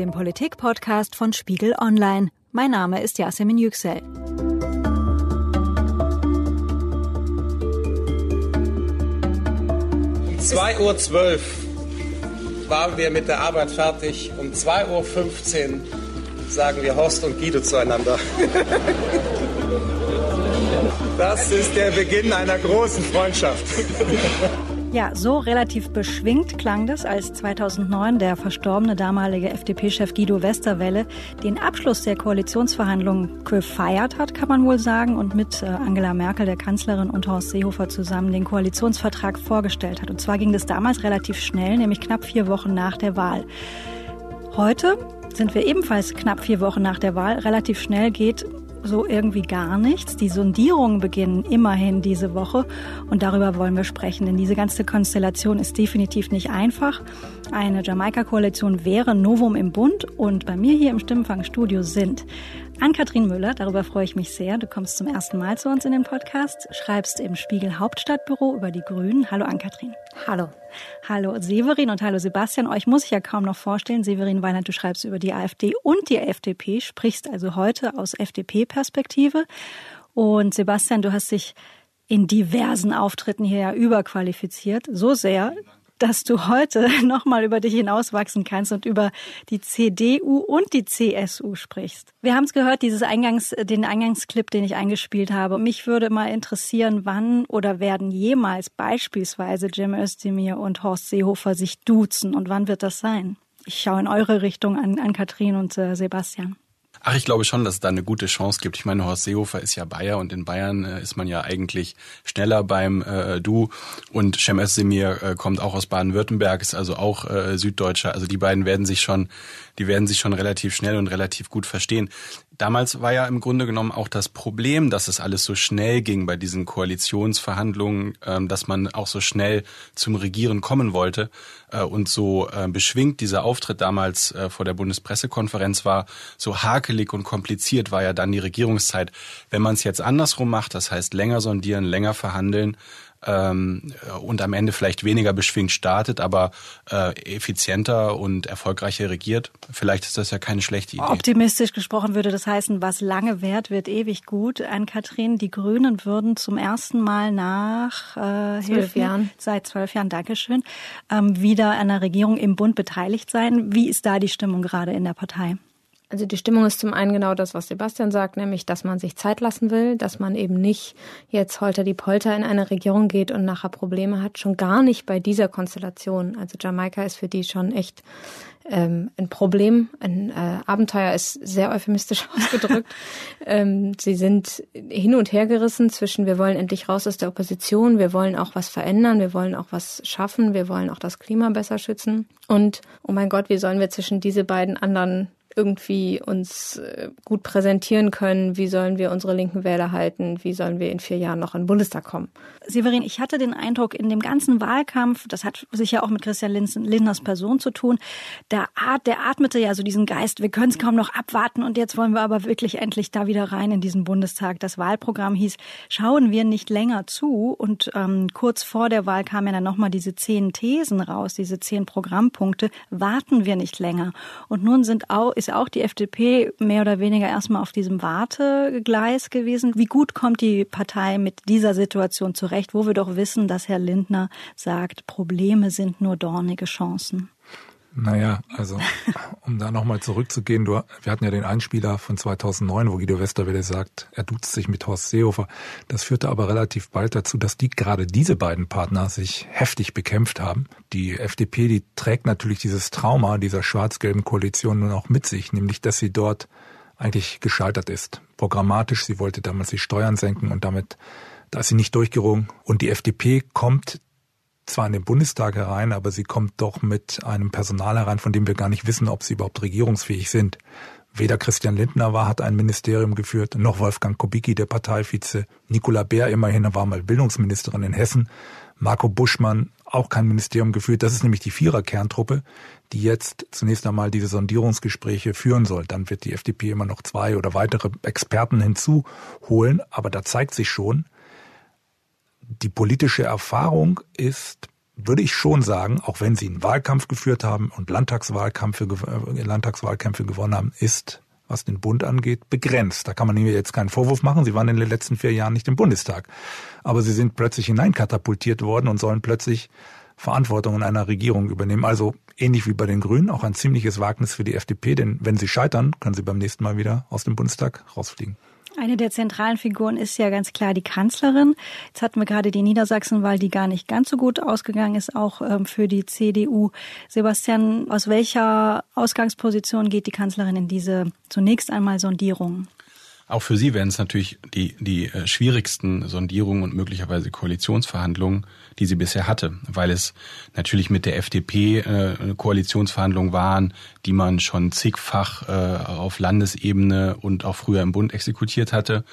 dem Politik-Podcast von Spiegel Online. Mein Name ist Yasemin Yüksel. Um 2.12 Uhr waren wir mit der Arbeit fertig. Um 2.15 Uhr sagen wir Horst und Guido zueinander. Das ist der Beginn einer großen Freundschaft. Ja, so relativ beschwingt klang das, als 2009 der verstorbene damalige FDP-Chef Guido Westerwelle den Abschluss der Koalitionsverhandlungen gefeiert hat, kann man wohl sagen, und mit äh, Angela Merkel, der Kanzlerin, und Horst Seehofer zusammen den Koalitionsvertrag vorgestellt hat. Und zwar ging das damals relativ schnell, nämlich knapp vier Wochen nach der Wahl. Heute sind wir ebenfalls knapp vier Wochen nach der Wahl. Relativ schnell geht so irgendwie gar nichts. Die Sondierungen beginnen immerhin diese Woche und darüber wollen wir sprechen, denn diese ganze Konstellation ist definitiv nicht einfach. Eine Jamaika-Koalition wäre Novum im Bund und bei mir hier im Stimmenfangstudio sind Ann-Kathrin Müller, darüber freue ich mich sehr. Du kommst zum ersten Mal zu uns in den Podcast, schreibst im Spiegel Hauptstadtbüro über die Grünen. Hallo Ann-Kathrin. Hallo. Hallo Severin und hallo Sebastian. Euch muss ich ja kaum noch vorstellen. Severin Weinert, du schreibst über die AfD und die FDP, sprichst also heute aus FDP-Perspektive. Und Sebastian, du hast dich in diversen Auftritten hier ja überqualifiziert. So sehr, dass du heute nochmal über dich hinauswachsen kannst und über die CDU und die CSU sprichst. Wir haben es gehört, dieses Eingangs, den Eingangsclip, den ich eingespielt habe. Mich würde mal interessieren, wann oder werden jemals beispielsweise Jim Özdemir und Horst Seehofer sich duzen und wann wird das sein? Ich schaue in eure Richtung an, an Katrin und äh, Sebastian. Ach, ich glaube schon, dass es da eine gute Chance gibt. Ich meine, Horst Seehofer ist ja Bayer und in Bayern äh, ist man ja eigentlich schneller beim äh, Du und Cem Özdemir äh, kommt auch aus Baden-Württemberg, ist also auch äh, Süddeutscher. Also die beiden werden sich schon, die werden sich schon relativ schnell und relativ gut verstehen. Damals war ja im Grunde genommen auch das Problem, dass es alles so schnell ging bei diesen Koalitionsverhandlungen, ähm, dass man auch so schnell zum Regieren kommen wollte äh, und so äh, beschwingt dieser Auftritt damals äh, vor der Bundespressekonferenz war, so hakelig und kompliziert war ja dann die Regierungszeit. Wenn man es jetzt andersrum macht, das heißt länger sondieren, länger verhandeln, ähm, und am Ende vielleicht weniger beschwingt startet, aber äh, effizienter und erfolgreicher regiert. Vielleicht ist das ja keine schlechte Idee. Optimistisch gesprochen würde das heißen, was lange währt, wird ewig gut. An Kathrin, die Grünen würden zum ersten Mal nach äh, zwölf Jahren, seit zwölf Jahren, Dankeschön, ähm, wieder an der Regierung im Bund beteiligt sein. Wie ist da die Stimmung gerade in der Partei? Also die Stimmung ist zum einen genau das, was Sebastian sagt, nämlich, dass man sich Zeit lassen will, dass man eben nicht jetzt holter die Polter in eine Regierung geht und nachher Probleme hat, schon gar nicht bei dieser Konstellation. Also Jamaika ist für die schon echt ähm, ein Problem, ein äh, Abenteuer ist sehr euphemistisch ausgedrückt. ähm, sie sind hin und her gerissen zwischen, wir wollen endlich raus aus der Opposition, wir wollen auch was verändern, wir wollen auch was schaffen, wir wollen auch das Klima besser schützen. Und, oh mein Gott, wie sollen wir zwischen diese beiden anderen irgendwie uns äh, gut präsentieren können, wie sollen wir unsere linken Wähler halten, wie sollen wir in vier Jahren noch in den Bundestag kommen. Severin, ich hatte den Eindruck, in dem ganzen Wahlkampf, das hat sicher auch mit Christian Lindners Person zu tun, der, Art, der atmete ja so diesen Geist, wir können es kaum noch abwarten und jetzt wollen wir aber wirklich endlich da wieder rein in diesen Bundestag. Das Wahlprogramm hieß, schauen wir nicht länger zu und ähm, kurz vor der Wahl kamen ja dann nochmal diese zehn Thesen raus, diese zehn Programmpunkte, warten wir nicht länger. Und nun sind auch, ist auch die FDP mehr oder weniger erstmal auf diesem Wartegleis gewesen. Wie gut kommt die Partei mit dieser Situation zurecht, wo wir doch wissen, dass Herr Lindner sagt, Probleme sind nur dornige Chancen? Naja, also um da nochmal zurückzugehen, du, wir hatten ja den Einspieler von 2009, wo Guido Westerwelle sagt, er duzt sich mit Horst Seehofer. Das führte aber relativ bald dazu, dass die gerade diese beiden Partner sich heftig bekämpft haben. Die FDP, die trägt natürlich dieses Trauma dieser schwarz-gelben Koalition nun auch mit sich, nämlich dass sie dort eigentlich gescheitert ist. Programmatisch, sie wollte damals die Steuern senken und damit, da ist sie nicht durchgerungen. Und die FDP kommt zwar in den Bundestag herein, aber sie kommt doch mit einem Personal herein, von dem wir gar nicht wissen, ob sie überhaupt regierungsfähig sind. Weder Christian Lindner war, hat ein Ministerium geführt, noch Wolfgang Kubicki, der Parteivize. Nicola Bär immerhin war mal Bildungsministerin in Hessen. Marco Buschmann auch kein Ministerium geführt. Das ist nämlich die Vierer-Kerntruppe, die jetzt zunächst einmal diese Sondierungsgespräche führen soll. Dann wird die FDP immer noch zwei oder weitere Experten hinzuholen. Aber da zeigt sich schon, die politische Erfahrung ist, würde ich schon sagen, auch wenn sie einen Wahlkampf geführt haben und Landtagswahlkämpfe, äh, Landtagswahlkämpfe gewonnen haben, ist, was den Bund angeht, begrenzt. Da kann man ihnen jetzt keinen Vorwurf machen. Sie waren in den letzten vier Jahren nicht im Bundestag. Aber sie sind plötzlich hineinkatapultiert worden und sollen plötzlich Verantwortung in einer Regierung übernehmen. Also ähnlich wie bei den Grünen, auch ein ziemliches Wagnis für die FDP, denn wenn sie scheitern, können sie beim nächsten Mal wieder aus dem Bundestag rausfliegen. Eine der zentralen Figuren ist ja ganz klar die Kanzlerin. Jetzt hatten wir gerade die Niedersachsenwahl, die gar nicht ganz so gut ausgegangen ist, auch ähm, für die CDU. Sebastian, aus welcher Ausgangsposition geht die Kanzlerin in diese zunächst einmal Sondierung? Auch für Sie werden es natürlich die, die äh, schwierigsten Sondierungen und möglicherweise Koalitionsverhandlungen, die sie bisher hatte, weil es natürlich mit der FDP äh, Koalitionsverhandlungen waren, die man schon zigfach äh, auf Landesebene und auch früher im Bund exekutiert hatte.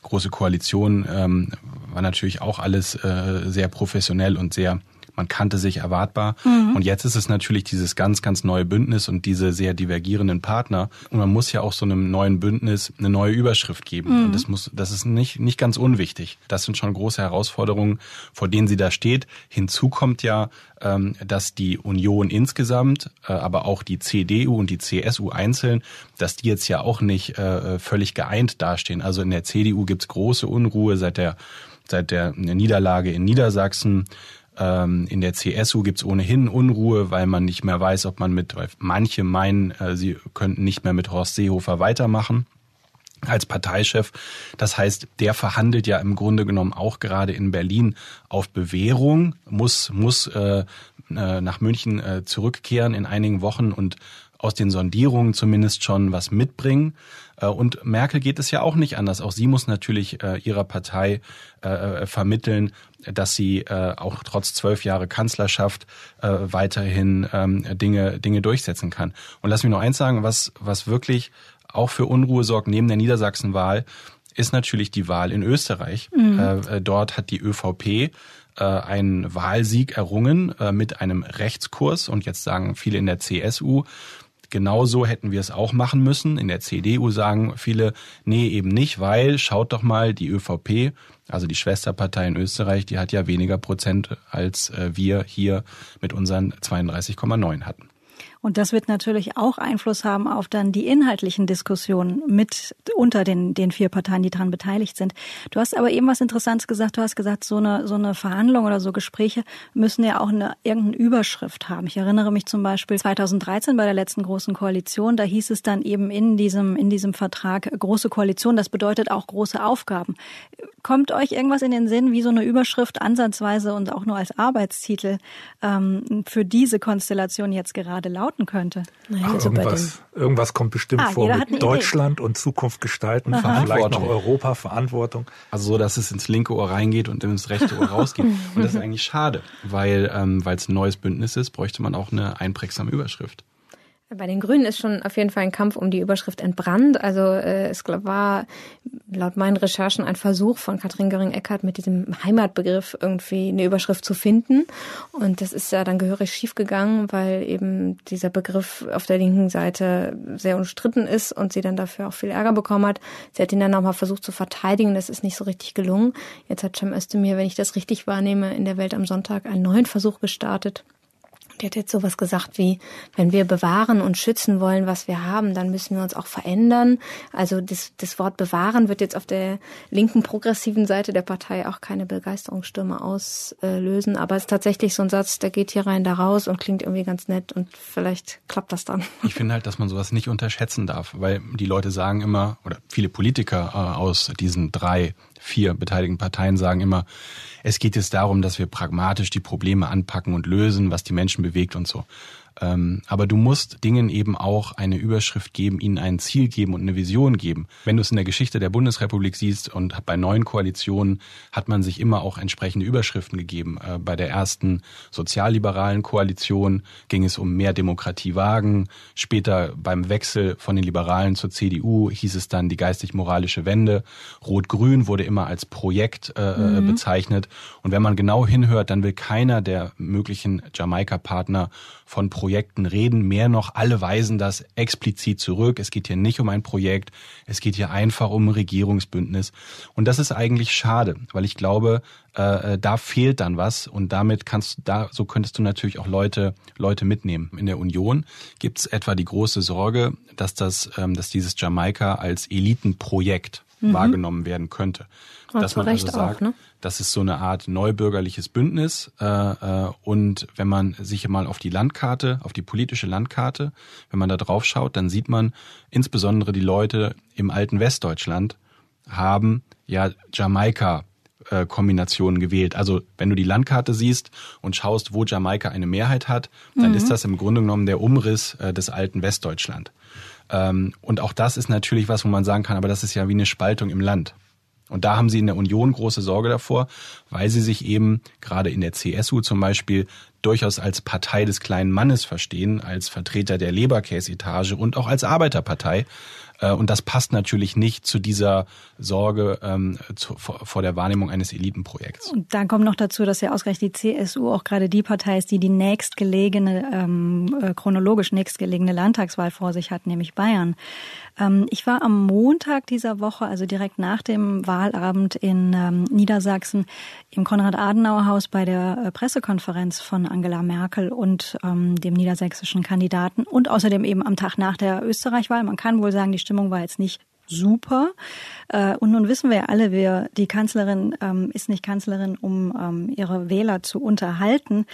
Große Koalition ähm, war natürlich auch alles äh, sehr professionell und sehr man kannte sich erwartbar. Mhm. Und jetzt ist es natürlich dieses ganz, ganz neue Bündnis und diese sehr divergierenden Partner. Und man muss ja auch so einem neuen Bündnis eine neue Überschrift geben. Mhm. Und das muss, das ist nicht, nicht ganz unwichtig. Das sind schon große Herausforderungen, vor denen sie da steht. Hinzu kommt ja, ähm, dass die Union insgesamt, äh, aber auch die CDU und die CSU einzeln, dass die jetzt ja auch nicht äh, völlig geeint dastehen. Also in der CDU gibt's große Unruhe seit der seit der Niederlage in Niedersachsen. Ähm, in der CSU gibt's ohnehin Unruhe, weil man nicht mehr weiß, ob man mit, weil manche meinen, äh, sie könnten nicht mehr mit Horst Seehofer weitermachen als Parteichef. Das heißt, der verhandelt ja im Grunde genommen auch gerade in Berlin auf Bewährung, muss, muss äh, äh nach München äh, zurückkehren in einigen Wochen und aus den Sondierungen zumindest schon was mitbringen. Äh, und Merkel geht es ja auch nicht anders. Auch sie muss natürlich äh, ihrer Partei äh, vermitteln, dass sie auch trotz zwölf Jahre Kanzlerschaft weiterhin ähm, Dinge, Dinge durchsetzen kann. Und lass mich noch eins sagen, was, was wirklich auch für Unruhe sorgt neben der Niedersachsenwahl, ist natürlich die Wahl in Österreich. Mhm. dort hat die ÖVP einen Wahlsieg errungen mit einem Rechtskurs und jetzt sagen viele in der CSU, Genauso hätten wir es auch machen müssen. In der CDU sagen viele, nee, eben nicht, weil schaut doch mal, die ÖVP, also die Schwesterpartei in Österreich, die hat ja weniger Prozent als äh, wir hier mit unseren 32,9 hatten. Und das wird natürlich auch Einfluss haben auf dann die inhaltlichen Diskussionen mit unter den, den vier Parteien, die daran beteiligt sind. Du hast aber eben was Interessantes gesagt. Du hast gesagt, so eine, so eine Verhandlung oder so Gespräche müssen ja auch eine irgendeine Überschrift haben. Ich erinnere mich zum Beispiel 2013 bei der letzten großen Koalition. Da hieß es dann eben in diesem, in diesem Vertrag große Koalition. Das bedeutet auch große Aufgaben. Kommt euch irgendwas in den Sinn, wie so eine Überschrift ansatzweise und auch nur als Arbeitstitel ähm, für diese Konstellation jetzt gerade lauten könnte? Naja, also irgendwas, irgendwas kommt bestimmt ah, vor mit Deutschland Idee. und Zukunft gestalten, Aha. vielleicht noch Europa, Verantwortung. Also so, dass es ins linke Ohr reingeht und ins rechte Ohr rausgeht. und das ist eigentlich schade, weil ähm, weil es ein neues Bündnis ist, bräuchte man auch eine einprägsame Überschrift. Bei den Grünen ist schon auf jeden Fall ein Kampf um die Überschrift entbrannt. Also äh, es war laut meinen Recherchen ein Versuch von Katrin Göring-Eckardt mit diesem Heimatbegriff irgendwie eine Überschrift zu finden. Und das ist ja dann gehörig schiefgegangen, weil eben dieser Begriff auf der linken Seite sehr umstritten ist und sie dann dafür auch viel Ärger bekommen hat. Sie hat ihn dann nochmal versucht zu verteidigen. Das ist nicht so richtig gelungen. Jetzt hat Cem Özdemir, wenn ich das richtig wahrnehme, in der Welt am Sonntag einen neuen Versuch gestartet. Die hat jetzt sowas gesagt wie, wenn wir bewahren und schützen wollen, was wir haben, dann müssen wir uns auch verändern. Also das, das Wort bewahren wird jetzt auf der linken progressiven Seite der Partei auch keine Begeisterungsstürme auslösen. Aber es ist tatsächlich so ein Satz, der geht hier rein, da raus und klingt irgendwie ganz nett und vielleicht klappt das dann. Ich finde halt, dass man sowas nicht unterschätzen darf, weil die Leute sagen immer, oder viele Politiker äh, aus diesen drei vier beteiligten Parteien sagen immer, es geht jetzt darum, dass wir pragmatisch die Probleme anpacken und lösen, was die Menschen bewegt und so. Ähm, aber du musst Dingen eben auch eine Überschrift geben, ihnen ein Ziel geben und eine Vision geben. Wenn du es in der Geschichte der Bundesrepublik siehst und bei neuen Koalitionen hat man sich immer auch entsprechende Überschriften gegeben. Äh, bei der ersten sozialliberalen Koalition ging es um mehr Demokratie wagen. Später beim Wechsel von den Liberalen zur CDU hieß es dann die geistig-moralische Wende. Rot-Grün wurde immer als Projekt äh, mhm. bezeichnet. Und wenn man genau hinhört, dann will keiner der möglichen Jamaika-Partner von Projekten reden. Mehr noch, alle weisen das explizit zurück. Es geht hier nicht um ein Projekt. Es geht hier einfach um ein Regierungsbündnis. Und das ist eigentlich schade, weil ich glaube, äh, äh, da fehlt dann was und damit kannst du da, so könntest du natürlich auch Leute, Leute mitnehmen. In der Union gibt es etwa die große Sorge, dass das, ähm, dass dieses Jamaika als Elitenprojekt mhm. wahrgenommen werden könnte. Und dass man also sagt, auch, ne? das ist so eine Art neubürgerliches Bündnis. Äh, äh, und wenn man sich mal auf die Landkarte, auf die politische Landkarte, wenn man da drauf schaut, dann sieht man insbesondere die Leute im alten Westdeutschland haben ja Jamaika Kombinationen gewählt. Also wenn du die Landkarte siehst und schaust, wo Jamaika eine Mehrheit hat, dann mhm. ist das im Grunde genommen der Umriss äh, des alten Westdeutschland. Ähm, und auch das ist natürlich was, wo man sagen kann, aber das ist ja wie eine Spaltung im Land. Und da haben sie in der Union große Sorge davor, weil sie sich eben gerade in der CSU zum Beispiel durchaus als Partei des kleinen Mannes verstehen, als Vertreter der Leberkäsetage und auch als Arbeiterpartei. Äh, und das passt natürlich nicht zu dieser Sorge ähm, zu, vor, vor der Wahrnehmung eines Elitenprojekts. Und dann kommt noch dazu, dass ja ausgerechnet die CSU auch gerade die Partei ist, die die nächstgelegene, ähm, äh, chronologisch nächstgelegene Landtagswahl vor sich hat, nämlich Bayern. Ähm, ich war am Montag dieser Woche, also direkt nach dem Wahlabend in ähm, Niedersachsen, im Konrad-Adenauer-Haus bei der äh, Pressekonferenz von Angela Merkel und ähm, dem niedersächsischen Kandidaten und außerdem eben am Tag nach der Österreich-Wahl. Man kann wohl sagen, die Stimmung war jetzt nicht super. Äh, und nun wissen wir ja alle, wir, die Kanzlerin ähm, ist nicht Kanzlerin, um ähm, ihre Wähler zu unterhalten.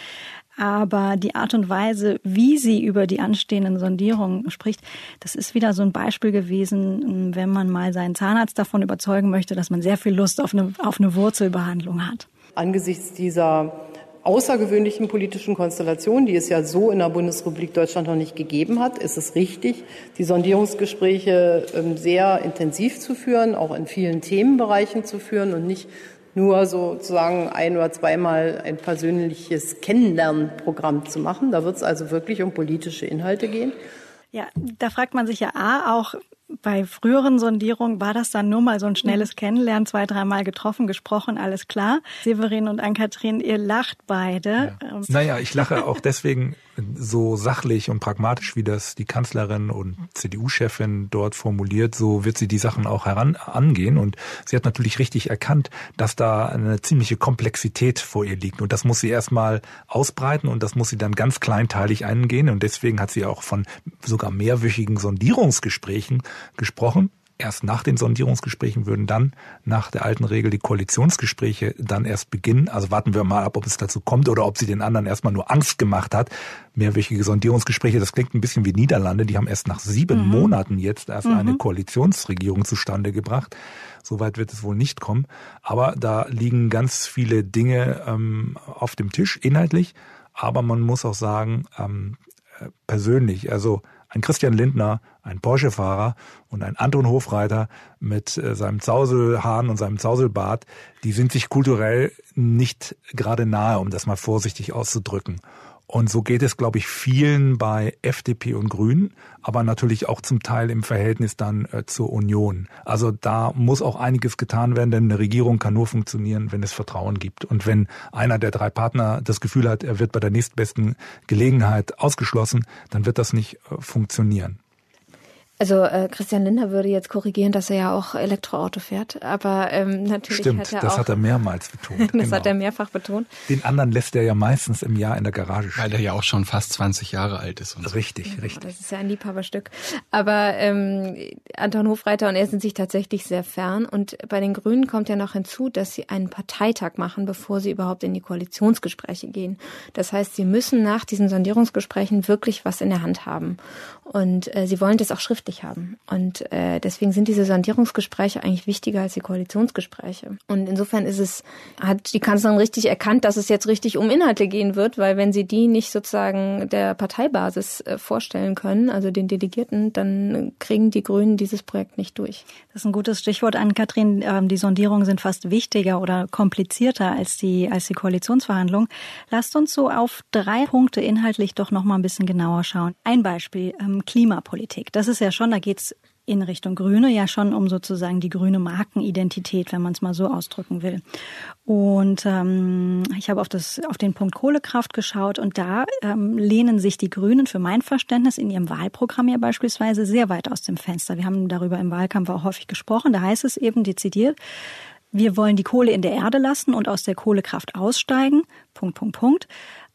Aber die Art und Weise, wie sie über die anstehenden Sondierungen spricht, das ist wieder so ein Beispiel gewesen, wenn man mal seinen Zahnarzt davon überzeugen möchte, dass man sehr viel Lust auf eine, auf eine Wurzelbehandlung hat. Angesichts dieser außergewöhnlichen politischen Konstellation, die es ja so in der Bundesrepublik Deutschland noch nicht gegeben hat, ist es richtig, die Sondierungsgespräche ähm, sehr intensiv zu führen, auch in vielen Themenbereichen zu führen und nicht nur sozusagen ein oder zweimal ein persönliches Kennenlernprogramm zu machen. Da wird es also wirklich um politische Inhalte gehen. Ja, da fragt man sich ja A auch, bei früheren Sondierungen war das dann nur mal so ein schnelles Kennenlernen, zwei, dreimal getroffen, gesprochen, alles klar. Severin und Ann-Kathrin, ihr lacht beide. Ja. Ähm, naja, ich lache auch deswegen so sachlich und pragmatisch, wie das die Kanzlerin und CDU-Chefin dort formuliert, so wird sie die Sachen auch heran angehen. Und sie hat natürlich richtig erkannt, dass da eine ziemliche Komplexität vor ihr liegt. Und das muss sie erstmal ausbreiten und das muss sie dann ganz kleinteilig eingehen. Und deswegen hat sie auch von sogar mehrwöchigen Sondierungsgesprächen gesprochen. Erst nach den Sondierungsgesprächen würden dann nach der alten Regel die Koalitionsgespräche dann erst beginnen. Also warten wir mal ab, ob es dazu kommt oder ob sie den anderen erstmal nur Angst gemacht hat. Mehrwöchige Sondierungsgespräche, das klingt ein bisschen wie Niederlande. Die haben erst nach sieben mhm. Monaten jetzt erst mhm. eine Koalitionsregierung zustande gebracht. Soweit wird es wohl nicht kommen. Aber da liegen ganz viele Dinge ähm, auf dem Tisch, inhaltlich. Aber man muss auch sagen, ähm, äh, persönlich, also ein Christian Lindner, ein Porsche-Fahrer und ein Anton Hofreiter mit äh, seinem Zauselhahn und seinem Zauselbart, die sind sich kulturell nicht gerade nahe, um das mal vorsichtig auszudrücken. Und so geht es, glaube ich, vielen bei FDP und Grünen, aber natürlich auch zum Teil im Verhältnis dann äh, zur Union. Also da muss auch einiges getan werden, denn eine Regierung kann nur funktionieren, wenn es Vertrauen gibt. Und wenn einer der drei Partner das Gefühl hat, er wird bei der nächstbesten Gelegenheit ausgeschlossen, dann wird das nicht äh, funktionieren. Also äh, Christian Lindner würde jetzt korrigieren, dass er ja auch Elektroauto fährt, aber ähm, natürlich Stimmt, hat er das auch, hat er mehrmals betont. das genau. hat er mehrfach betont. Den anderen lässt er ja meistens im Jahr in der Garage stehen. Weil er ja auch schon fast 20 Jahre alt ist. Und richtig, so. richtig. Das ist ja ein Liebhaberstück. Aber ähm, Anton Hofreiter und er sind sich tatsächlich sehr fern und bei den Grünen kommt ja noch hinzu, dass sie einen Parteitag machen, bevor sie überhaupt in die Koalitionsgespräche gehen. Das heißt, sie müssen nach diesen Sondierungsgesprächen wirklich was in der Hand haben. Und äh, sie wollen das auch schriftlich haben. Und äh, deswegen sind diese Sondierungsgespräche eigentlich wichtiger als die Koalitionsgespräche. Und insofern ist es, hat die Kanzlerin richtig erkannt, dass es jetzt richtig um Inhalte gehen wird, weil wenn sie die nicht sozusagen der Parteibasis äh, vorstellen können, also den Delegierten, dann kriegen die Grünen dieses Projekt nicht durch. Das ist ein gutes Stichwort an Kathrin. Ähm, die Sondierungen sind fast wichtiger oder komplizierter als die, als die Koalitionsverhandlungen. Lasst uns so auf drei Punkte inhaltlich doch noch mal ein bisschen genauer schauen. Ein Beispiel, ähm, Klimapolitik. Das ist ja schon, da geht's in Richtung Grüne ja schon um sozusagen die grüne Markenidentität, wenn man es mal so ausdrücken will. Und ähm, ich habe auf, auf den Punkt Kohlekraft geschaut und da ähm, lehnen sich die Grünen für mein Verständnis in ihrem Wahlprogramm ja beispielsweise sehr weit aus dem Fenster. Wir haben darüber im Wahlkampf auch häufig gesprochen. Da heißt es eben dezidiert, wir wollen die Kohle in der Erde lassen und aus der Kohlekraft aussteigen. Punkt, Punkt, Punkt.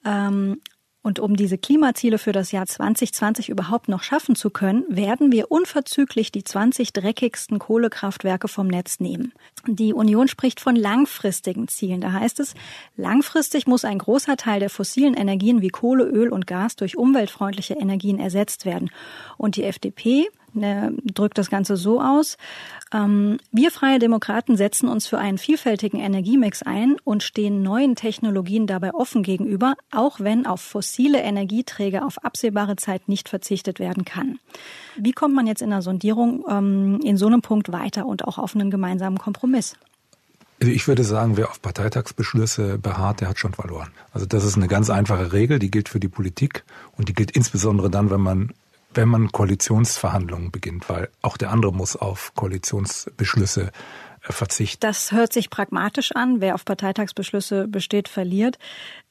Ähm, und um diese Klimaziele für das Jahr 2020 überhaupt noch schaffen zu können, werden wir unverzüglich die 20 dreckigsten Kohlekraftwerke vom Netz nehmen. Die Union spricht von langfristigen Zielen. Da heißt es, langfristig muss ein großer Teil der fossilen Energien wie Kohle, Öl und Gas durch umweltfreundliche Energien ersetzt werden. Und die FDP der drückt das Ganze so aus. Ähm, wir Freie Demokraten setzen uns für einen vielfältigen Energiemix ein und stehen neuen Technologien dabei offen gegenüber, auch wenn auf fossile Energieträger auf absehbare Zeit nicht verzichtet werden kann. Wie kommt man jetzt in der Sondierung ähm, in so einem Punkt weiter und auch auf einen gemeinsamen Kompromiss? Also ich würde sagen, wer auf Parteitagsbeschlüsse beharrt, der hat schon verloren. Also das ist eine ganz einfache Regel, die gilt für die Politik und die gilt insbesondere dann, wenn man wenn man Koalitionsverhandlungen beginnt, weil auch der andere muss auf Koalitionsbeschlüsse äh, verzichten. Das hört sich pragmatisch an. Wer auf Parteitagsbeschlüsse besteht, verliert.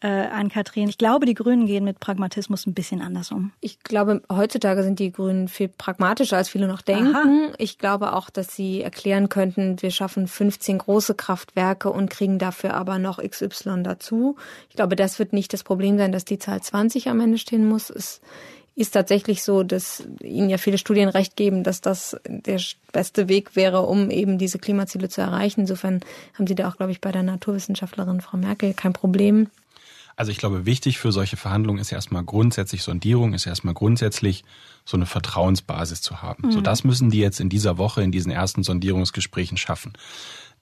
Äh, an Kathrin, ich glaube, die Grünen gehen mit Pragmatismus ein bisschen anders um. Ich glaube, heutzutage sind die Grünen viel pragmatischer, als viele noch denken. Aha. Ich glaube auch, dass sie erklären könnten, wir schaffen 15 große Kraftwerke und kriegen dafür aber noch XY dazu. Ich glaube, das wird nicht das Problem sein, dass die Zahl 20 am Ende stehen muss. Es ist tatsächlich so, dass Ihnen ja viele Studien recht geben, dass das der beste Weg wäre, um eben diese Klimaziele zu erreichen. Insofern haben Sie da auch, glaube ich, bei der Naturwissenschaftlerin Frau Merkel kein Problem. Also ich glaube, wichtig für solche Verhandlungen ist erstmal grundsätzlich Sondierung, ist erstmal grundsätzlich so eine Vertrauensbasis zu haben. Mhm. So das müssen die jetzt in dieser Woche, in diesen ersten Sondierungsgesprächen schaffen.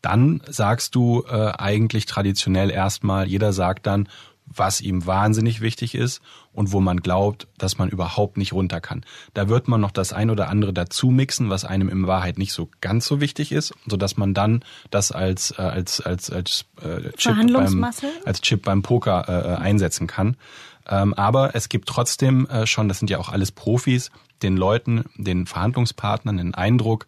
Dann sagst du äh, eigentlich traditionell erstmal, jeder sagt dann, was ihm wahnsinnig wichtig ist und wo man glaubt, dass man überhaupt nicht runter kann. Da wird man noch das ein oder andere dazu mixen, was einem in Wahrheit nicht so ganz so wichtig ist, so dass man dann das als äh, als als als äh, Chip beim als Chip beim Poker äh, äh, einsetzen kann. Ähm, aber es gibt trotzdem äh, schon, das sind ja auch alles Profis, den Leuten, den Verhandlungspartnern den Eindruck,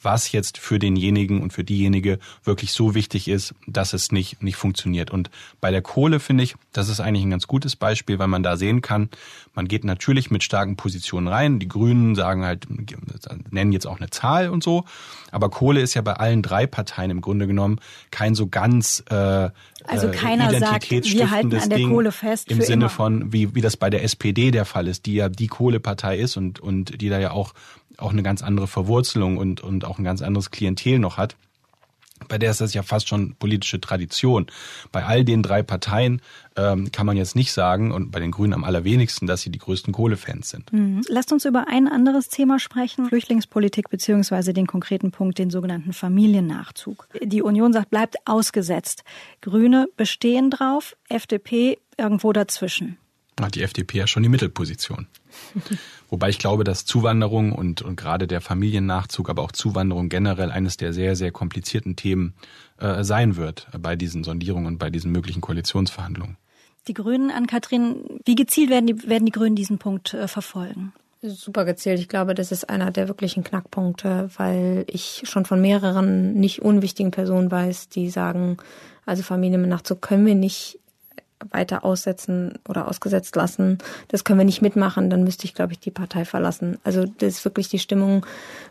was jetzt für denjenigen und für diejenige wirklich so wichtig ist, dass es nicht, nicht funktioniert. Und bei der Kohle finde ich, das ist eigentlich ein ganz gutes Beispiel, weil man da sehen kann, man geht natürlich mit starken Positionen rein. Die Grünen sagen halt, nennen jetzt auch eine Zahl und so. Aber Kohle ist ja bei allen drei Parteien im Grunde genommen kein so ganz äh, also keiner sagt, wir halten an der Ding Kohle fest. Im Sinne immer. von, wie, wie das bei der SPD der Fall ist, die ja die Kohlepartei ist und, und die da ja auch auch eine ganz andere Verwurzelung und, und auch ein ganz anderes Klientel noch hat. Bei der ist das ja fast schon politische Tradition. Bei all den drei Parteien ähm, kann man jetzt nicht sagen, und bei den Grünen am allerwenigsten, dass sie die größten Kohlefans sind. Mhm. Lasst uns über ein anderes Thema sprechen, Flüchtlingspolitik beziehungsweise den konkreten Punkt, den sogenannten Familiennachzug. Die Union sagt, bleibt ausgesetzt. Grüne bestehen drauf, FDP irgendwo dazwischen. Hat die FDP ja schon die Mittelposition. Wobei ich glaube, dass Zuwanderung und, und gerade der Familiennachzug, aber auch Zuwanderung generell eines der sehr, sehr komplizierten Themen äh, sein wird bei diesen Sondierungen und bei diesen möglichen Koalitionsverhandlungen. Die Grünen an Katrin, wie gezielt werden die, werden die Grünen diesen Punkt äh, verfolgen? Super gezielt. Ich glaube, das ist einer der wirklichen Knackpunkte, weil ich schon von mehreren nicht unwichtigen Personen weiß, die sagen, also Familiennachzug können wir nicht weiter aussetzen oder ausgesetzt lassen. Das können wir nicht mitmachen, dann müsste ich, glaube ich, die Partei verlassen. Also das ist wirklich die Stimmung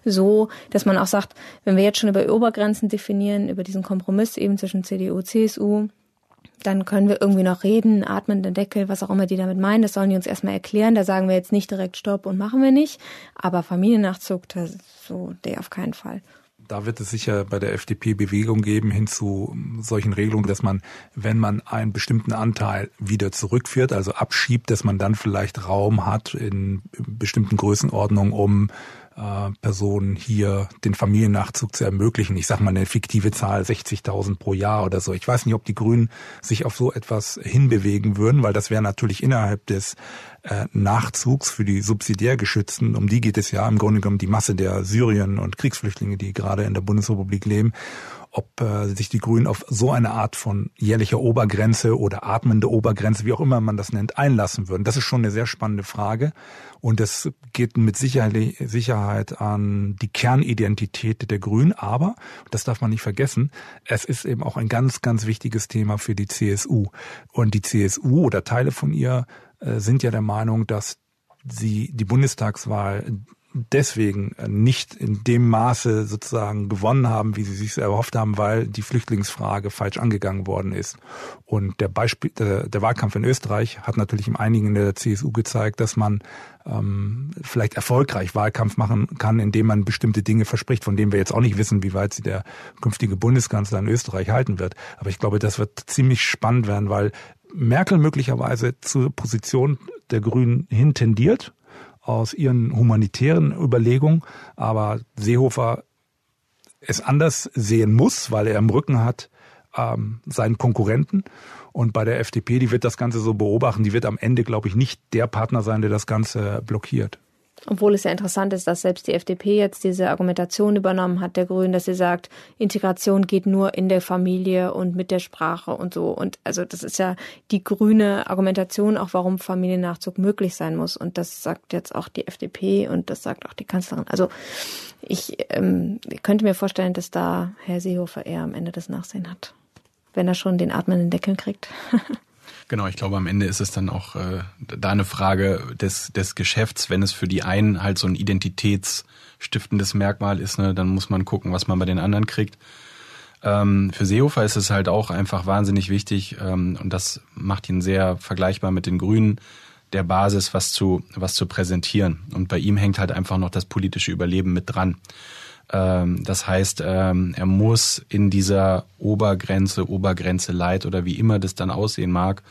so, dass man auch sagt, wenn wir jetzt schon über Obergrenzen definieren, über diesen Kompromiss eben zwischen CDU, CSU, dann können wir irgendwie noch reden, atmen den Deckel, was auch immer die damit meinen. Das sollen die uns erstmal erklären. Da sagen wir jetzt nicht direkt Stopp und machen wir nicht. Aber Familiennachzug, das so, der auf keinen Fall da wird es sicher bei der FDP Bewegung geben hin zu solchen Regelungen, dass man, wenn man einen bestimmten Anteil wieder zurückführt, also abschiebt, dass man dann vielleicht Raum hat in bestimmten Größenordnungen, um äh, Personen hier den Familiennachzug zu ermöglichen. Ich sage mal eine fiktive Zahl, 60.000 pro Jahr oder so. Ich weiß nicht, ob die Grünen sich auf so etwas hinbewegen würden, weil das wäre natürlich innerhalb des äh, Nachzugs für die subsidiär Geschützten, um die geht es ja im Grunde genommen die Masse der Syrien- und Kriegsflüchtlinge, die gerade in der Bundesrepublik leben ob äh, sich die Grünen auf so eine Art von jährlicher Obergrenze oder atmende Obergrenze, wie auch immer man das nennt, einlassen würden. Das ist schon eine sehr spannende Frage. Und es geht mit Sicherheit an die Kernidentität der Grünen. Aber, das darf man nicht vergessen, es ist eben auch ein ganz, ganz wichtiges Thema für die CSU. Und die CSU oder Teile von ihr äh, sind ja der Meinung, dass sie die Bundestagswahl deswegen nicht in dem Maße sozusagen gewonnen haben, wie sie sich erhofft haben, weil die Flüchtlingsfrage falsch angegangen worden ist. Und der Beispiel, der, Wahlkampf in Österreich hat natürlich im einigen in der CSU gezeigt, dass man ähm, vielleicht erfolgreich Wahlkampf machen kann, indem man bestimmte Dinge verspricht, von denen wir jetzt auch nicht wissen, wie weit sie der künftige Bundeskanzler in Österreich halten wird. Aber ich glaube, das wird ziemlich spannend werden, weil Merkel möglicherweise zur Position der Grünen hin tendiert aus ihren humanitären Überlegungen, aber Seehofer es anders sehen muss, weil er im Rücken hat ähm, seinen Konkurrenten. Und bei der FDP, die wird das Ganze so beobachten, die wird am Ende, glaube ich, nicht der Partner sein, der das Ganze blockiert. Obwohl es ja interessant ist, dass selbst die FDP jetzt diese Argumentation übernommen hat, der Grünen, dass sie sagt, Integration geht nur in der Familie und mit der Sprache und so. Und also das ist ja die grüne Argumentation, auch warum Familiennachzug möglich sein muss. Und das sagt jetzt auch die FDP und das sagt auch die Kanzlerin. Also ich ähm, könnte mir vorstellen, dass da Herr Seehofer eher am Ende das Nachsehen hat, wenn er schon den atmenden Deckel kriegt. Genau, ich glaube, am Ende ist es dann auch äh, da eine Frage des, des Geschäfts. Wenn es für die einen halt so ein identitätsstiftendes Merkmal ist, ne, dann muss man gucken, was man bei den anderen kriegt. Ähm, für Seehofer ist es halt auch einfach wahnsinnig wichtig, ähm, und das macht ihn sehr vergleichbar mit den Grünen, der Basis was zu, was zu präsentieren. Und bei ihm hängt halt einfach noch das politische Überleben mit dran. Ähm, das heißt, ähm, er muss in dieser Obergrenze, Obergrenze Leid oder wie immer das dann aussehen mag,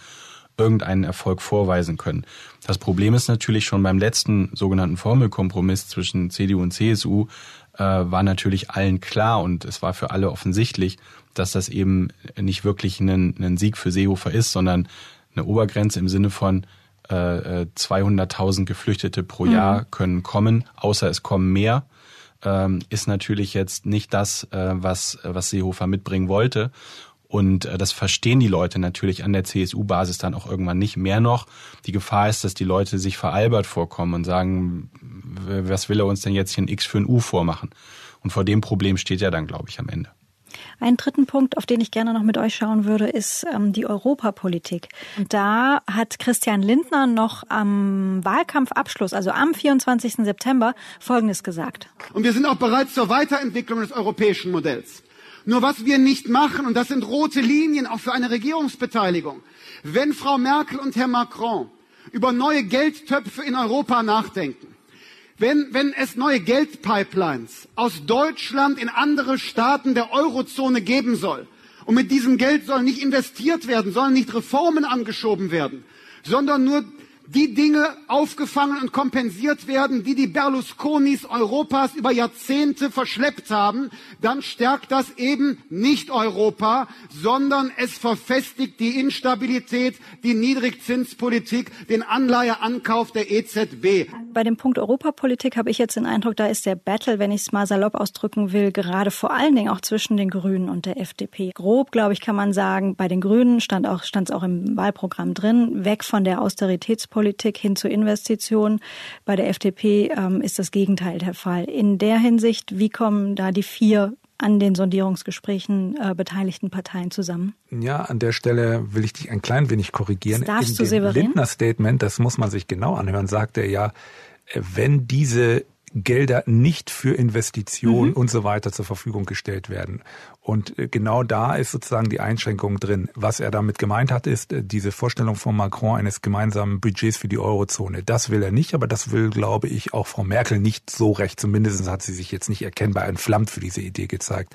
irgendeinen Erfolg vorweisen können. Das Problem ist natürlich schon beim letzten sogenannten Formelkompromiss zwischen CDU und CSU äh, war natürlich allen klar und es war für alle offensichtlich, dass das eben nicht wirklich ein, ein Sieg für Seehofer ist, sondern eine Obergrenze im Sinne von äh, 200.000 äh, Geflüchtete pro mhm. Jahr können kommen, außer es kommen mehr ähm, ist natürlich jetzt nicht das, äh, was, was Seehofer mitbringen wollte. Und äh, das verstehen die Leute natürlich an der CSU-Basis dann auch irgendwann nicht mehr noch. Die Gefahr ist, dass die Leute sich veralbert vorkommen und sagen, was will er uns denn jetzt hier ein X für ein U vormachen? Und vor dem Problem steht er dann, glaube ich, am Ende. Einen dritten Punkt, auf den ich gerne noch mit euch schauen würde, ist ähm, die Europapolitik. Da hat Christian Lindner noch am Wahlkampfabschluss, also am 24. September, Folgendes gesagt. Und wir sind auch bereit zur Weiterentwicklung des europäischen Modells. Nur was wir nicht machen, und das sind rote Linien auch für eine Regierungsbeteiligung, wenn Frau Merkel und Herr Macron über neue Geldtöpfe in Europa nachdenken, wenn, wenn es neue Geldpipelines aus Deutschland in andere Staaten der Eurozone geben soll, und mit diesem Geld soll nicht investiert werden, sollen nicht Reformen angeschoben werden, sondern nur die Dinge aufgefangen und kompensiert werden, die die Berlusconis Europas über Jahrzehnte verschleppt haben, dann stärkt das eben nicht Europa, sondern es verfestigt die Instabilität, die Niedrigzinspolitik, den Anleiheankauf der EZB. Bei dem Punkt Europapolitik habe ich jetzt den Eindruck, da ist der Battle, wenn ich es mal salopp ausdrücken will, gerade vor allen Dingen auch zwischen den Grünen und der FDP. Grob, glaube ich, kann man sagen, bei den Grünen stand auch, stand es auch im Wahlprogramm drin, weg von der Austeritätspolitik Politik hin zu Investitionen. Bei der FDP ähm, ist das Gegenteil der Fall. In der Hinsicht, wie kommen da die vier an den Sondierungsgesprächen äh, beteiligten Parteien zusammen? Ja, an der Stelle will ich dich ein klein wenig korrigieren. Das darfst In du, dem Severin? Lindner Statement, das muss man sich genau anhören, sagt er ja, äh, wenn diese Gelder nicht für Investitionen mhm. und so weiter zur Verfügung gestellt werden Und äh, genau da ist sozusagen die Einschränkung drin. Was er damit gemeint hat, ist äh, diese Vorstellung von Macron eines gemeinsamen Budgets für die Eurozone. Das will er nicht, aber das will, glaube ich, auch Frau Merkel nicht so recht. Zumindest hat sie sich jetzt nicht erkennbar entflammt für diese Idee gezeigt.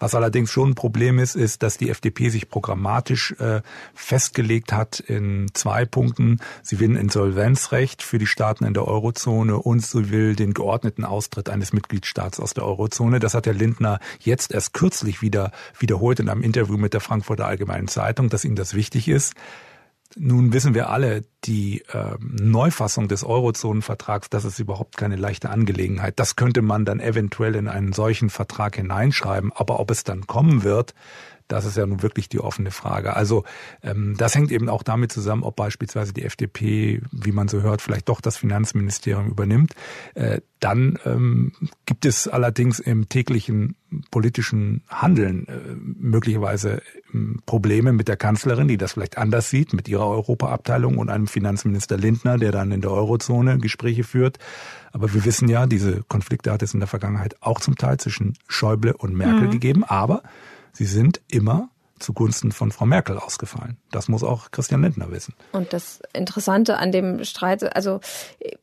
Was allerdings schon ein Problem ist, ist, dass die FDP sich programmatisch äh, festgelegt hat in zwei Punkten. Sie will ein Insolvenzrecht für die Staaten in der Eurozone und sie will den geordneten Austritt eines Mitgliedstaats aus der Eurozone. Das hat Herr Lindner jetzt erst kürzlich wieder wiederholt in einem Interview mit der Frankfurter Allgemeinen Zeitung, dass ihm das wichtig ist. Nun wissen wir alle, die äh, Neufassung des Eurozonenvertrags, das ist überhaupt keine leichte Angelegenheit. Das könnte man dann eventuell in einen solchen Vertrag hineinschreiben. Aber ob es dann kommen wird, das ist ja nun wirklich die offene Frage. Also ähm, das hängt eben auch damit zusammen, ob beispielsweise die FDP, wie man so hört, vielleicht doch das Finanzministerium übernimmt. Äh, dann ähm, gibt es allerdings im täglichen politischen Handeln äh, möglicherweise äh, Probleme mit der Kanzlerin, die das vielleicht anders sieht, mit ihrer Europaabteilung und einem Finanzminister Lindner, der dann in der Eurozone Gespräche führt. Aber wir wissen ja, diese Konflikte hat es in der Vergangenheit auch zum Teil zwischen Schäuble und Merkel mhm. gegeben. Aber Sie sind immer zugunsten von Frau Merkel ausgefallen. Das muss auch Christian Lindner wissen. Und das Interessante an dem Streit, also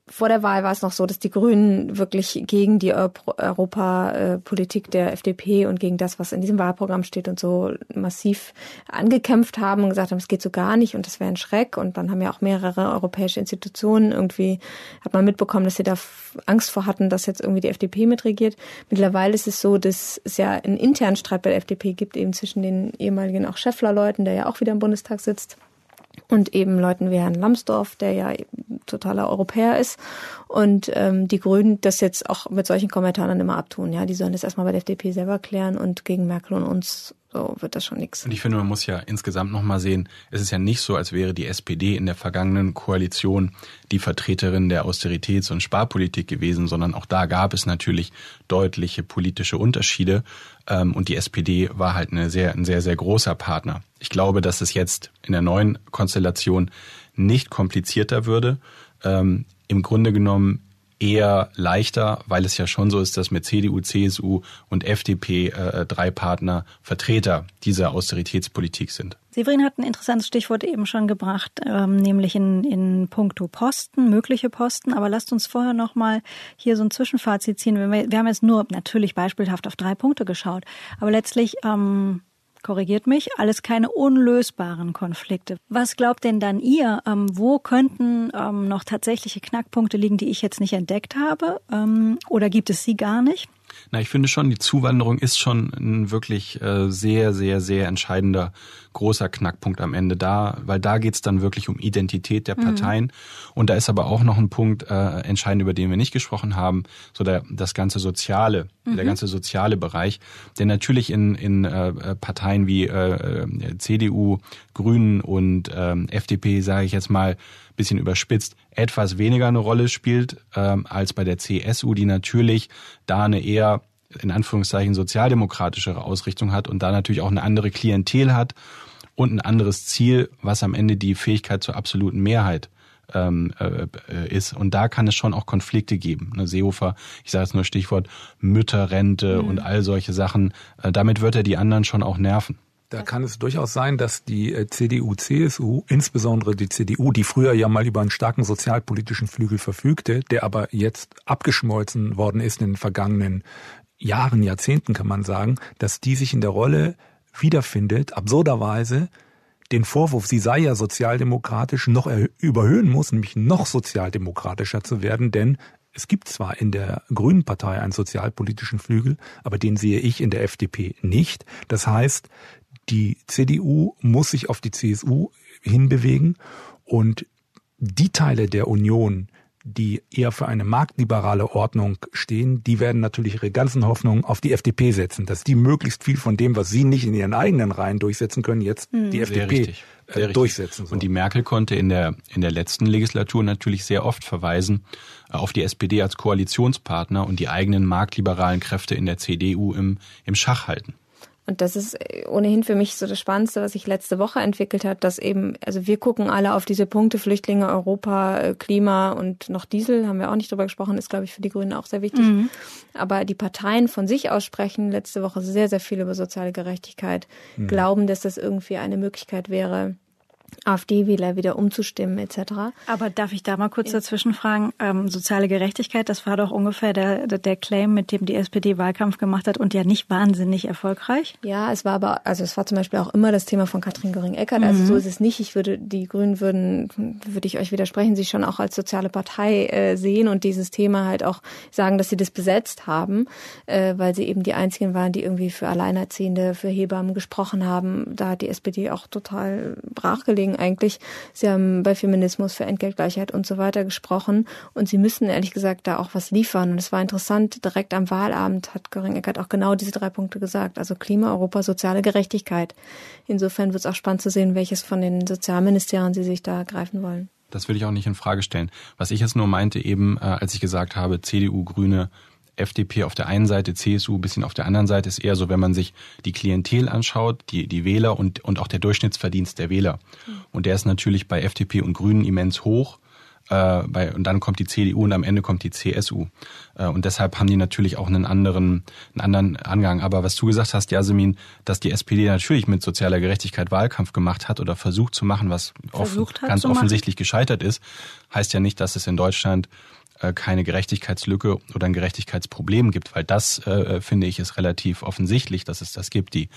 vor der Wahl war es noch so, dass die Grünen wirklich gegen die Europapolitik der FDP und gegen das, was in diesem Wahlprogramm steht und so massiv angekämpft haben und gesagt haben, es geht so gar nicht und das wäre ein Schreck. Und dann haben ja auch mehrere europäische Institutionen irgendwie, hat man mitbekommen, dass sie da Angst vor hatten, dass jetzt irgendwie die FDP mitregiert. Mittlerweile ist es so, dass es ja einen internen Streit bei der FDP gibt, eben zwischen den ehemaligen auch Schäffler-Leuten, der ja auch wieder im Bundestag sitzt und eben Leuten wie Herrn Lambsdorff, der ja totaler Europäer ist. Und ähm, die Grünen das jetzt auch mit solchen Kommentaren immer abtun. Ja, die sollen das erstmal bei der FDP selber klären und gegen Merkel und uns so wird das schon nichts. Und ich finde, man muss ja insgesamt nochmal sehen, es ist ja nicht so, als wäre die SPD in der vergangenen Koalition die Vertreterin der Austeritäts- und Sparpolitik gewesen, sondern auch da gab es natürlich deutliche politische Unterschiede. Ähm, und die SPD war halt eine sehr, ein sehr, sehr großer Partner. Ich glaube, dass es jetzt in der neuen Konstellation nicht komplizierter würde. Ähm, Im Grunde genommen eher leichter, weil es ja schon so ist, dass mit CDU, CSU und FDP äh, drei Partner Vertreter dieser Austeritätspolitik sind. Severin hat ein interessantes Stichwort eben schon gebracht, ähm, nämlich in, in puncto Posten, mögliche Posten. Aber lasst uns vorher noch mal hier so ein Zwischenfazit ziehen. Wir, wir haben jetzt nur natürlich beispielhaft auf drei Punkte geschaut, aber letztlich ähm, korrigiert mich, alles keine unlösbaren Konflikte. Was glaubt denn dann ihr, ähm, wo könnten ähm, noch tatsächliche Knackpunkte liegen, die ich jetzt nicht entdeckt habe? Ähm, oder gibt es sie gar nicht? Na, ich finde schon, die Zuwanderung ist schon ein wirklich äh, sehr, sehr, sehr entscheidender großer Knackpunkt am Ende da, weil da geht's dann wirklich um Identität der mhm. Parteien. Mhm. Und da ist aber auch noch ein Punkt äh, entscheidend, über den wir nicht gesprochen haben, so der, das ganze soziale, mhm. der ganze soziale Bereich, der natürlich in, in äh, Parteien wie äh, äh CDU, Grünen und äh, FDP, sage ich jetzt mal, bisschen überspitzt, etwas weniger eine Rolle spielt ähm, als bei der CSU, die natürlich da eine eher in Anführungszeichen sozialdemokratischere Ausrichtung hat und da natürlich auch eine andere Klientel hat und ein anderes Ziel, was am Ende die Fähigkeit zur absoluten Mehrheit ähm, äh, ist. Und da kann es schon auch Konflikte geben. Ne, Seehofer, ich sage jetzt nur Stichwort Mütterrente mhm. und all solche Sachen. Äh, damit wird er die anderen schon auch nerven. Da kann es durchaus sein, dass die äh, CDU, CSU, insbesondere die CDU, die früher ja mal über einen starken sozialpolitischen Flügel verfügte, der aber jetzt abgeschmolzen worden ist in den vergangenen Jahren, Jahrzehnten kann man sagen, dass die sich in der Rolle wiederfindet, absurderweise den Vorwurf, sie sei ja sozialdemokratisch, noch überhöhen muss, nämlich noch sozialdemokratischer zu werden, denn es gibt zwar in der Grünen Partei einen sozialpolitischen Flügel, aber den sehe ich in der FDP nicht. Das heißt, die CDU muss sich auf die CSU hinbewegen und die Teile der Union, die eher für eine marktliberale Ordnung stehen, die werden natürlich ihre ganzen Hoffnungen auf die FDP setzen, dass die möglichst viel von dem, was sie nicht in ihren eigenen Reihen durchsetzen können, jetzt mhm. die FDP äh, durchsetzen. Soll. Und die Merkel konnte in der, in der letzten Legislatur natürlich sehr oft verweisen äh, auf die SPD als Koalitionspartner und die eigenen marktliberalen Kräfte in der CDU im, im Schach halten. Und das ist ohnehin für mich so das Spannendste, was sich letzte Woche entwickelt hat, dass eben, also wir gucken alle auf diese Punkte Flüchtlinge, Europa, äh, Klima und noch Diesel, haben wir auch nicht drüber gesprochen, ist, glaube ich, für die Grünen auch sehr wichtig. Mhm. Aber die Parteien von sich aussprechen letzte Woche sehr, sehr viel über soziale Gerechtigkeit, mhm. glauben, dass das irgendwie eine Möglichkeit wäre, AfD-Wähler wieder umzustimmen etc. Aber darf ich da mal kurz dazwischen fragen? Ähm, soziale Gerechtigkeit, das war doch ungefähr der, der Claim, mit dem die SPD Wahlkampf gemacht hat und ja nicht wahnsinnig erfolgreich. Ja, es war aber, also es war zum Beispiel auch immer das Thema von Katrin Göring-Eckardt. Also mhm. Also so ist es nicht. Ich würde, die Grünen würden, würde ich euch widersprechen, sie schon auch als soziale Partei äh, sehen und dieses Thema halt auch sagen, dass sie das besetzt haben, äh, weil sie eben die einzigen waren, die irgendwie für Alleinerziehende, für Hebammen gesprochen haben. Da hat die SPD auch total brachgelegt deswegen eigentlich, Sie haben bei Feminismus für Entgeltgleichheit und so weiter gesprochen und Sie müssen ehrlich gesagt da auch was liefern. Und es war interessant, direkt am Wahlabend hat Göring-Eckert auch genau diese drei Punkte gesagt. Also Klima, Europa, soziale Gerechtigkeit. Insofern wird es auch spannend zu sehen, welches von den Sozialministerien Sie sich da greifen wollen. Das will ich auch nicht in Frage stellen. Was ich jetzt nur meinte eben, äh, als ich gesagt habe, CDU, Grüne, FDP auf der einen Seite, CSU ein bisschen auf der anderen Seite, ist eher so, wenn man sich die Klientel anschaut, die, die Wähler und, und auch der Durchschnittsverdienst der Wähler. Und der ist natürlich bei FDP und Grünen immens hoch. Äh, bei, und dann kommt die CDU und am Ende kommt die CSU. Äh, und deshalb haben die natürlich auch einen anderen, einen anderen Angang. Aber was du gesagt hast, Jasmin, dass die SPD natürlich mit sozialer Gerechtigkeit Wahlkampf gemacht hat oder versucht zu machen, was offen, ganz offensichtlich gescheitert ist, heißt ja nicht, dass es in Deutschland keine Gerechtigkeitslücke oder ein Gerechtigkeitsproblem gibt, weil das, äh, finde ich, ist relativ offensichtlich, dass es das gibt. Die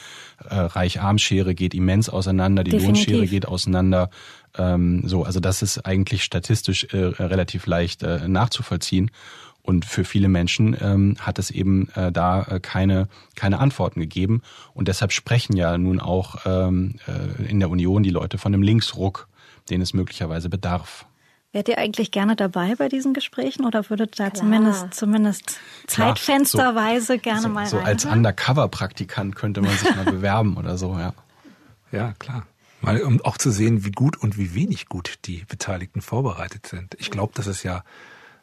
äh, Reich-Arm-Schere geht immens auseinander, die Definitiv. Lohnschere geht auseinander. Ähm, so, also das ist eigentlich statistisch äh, relativ leicht äh, nachzuvollziehen. Und für viele Menschen ähm, hat es eben äh, da äh, keine, keine Antworten gegeben. Und deshalb sprechen ja nun auch ähm, äh, in der Union die Leute von einem Linksruck, den es möglicherweise bedarf. Wärt ihr eigentlich gerne dabei bei diesen Gesprächen oder würdet da Klar. zumindest, zumindest zeitfensterweise so, gerne so, mal So als Undercover-Praktikant könnte man sich mal bewerben oder so, ja. Ja, klar. Mal um auch zu sehen, wie gut und wie wenig gut die Beteiligten vorbereitet sind. Ich glaube, das ist ja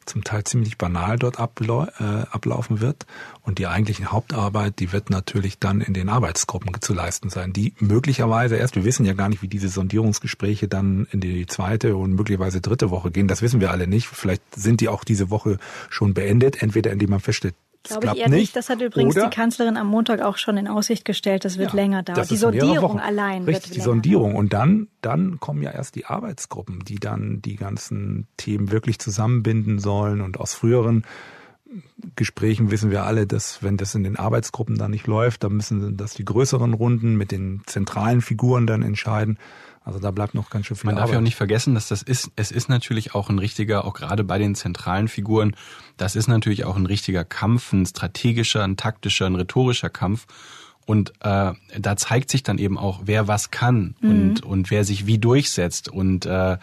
zum Teil ziemlich banal dort ablau äh, ablaufen wird. Und die eigentliche Hauptarbeit, die wird natürlich dann in den Arbeitsgruppen zu leisten sein, die möglicherweise erst, wir wissen ja gar nicht, wie diese Sondierungsgespräche dann in die zweite und möglicherweise dritte Woche gehen. Das wissen wir alle nicht. Vielleicht sind die auch diese Woche schon beendet, entweder indem man feststellt, Glaube ich eher nicht. Das hat übrigens Oder, die Kanzlerin am Montag auch schon in Aussicht gestellt. Das wird ja, länger dauern. Die Sondierung allein Richtig, wird die Sondierung. Und dann, dann kommen ja erst die Arbeitsgruppen, die dann die ganzen Themen wirklich zusammenbinden sollen. Und aus früheren Gesprächen wissen wir alle, dass wenn das in den Arbeitsgruppen dann nicht läuft, dann müssen das die größeren Runden mit den zentralen Figuren dann entscheiden. Also da bleibt noch ganz schön viel Man darf ja auch nicht vergessen, dass das ist, es ist natürlich auch ein richtiger, auch gerade bei den zentralen Figuren, das ist natürlich auch ein richtiger Kampf, ein strategischer, ein taktischer, ein rhetorischer Kampf. Und äh, da zeigt sich dann eben auch, wer was kann mhm. und, und wer sich wie durchsetzt. Und äh,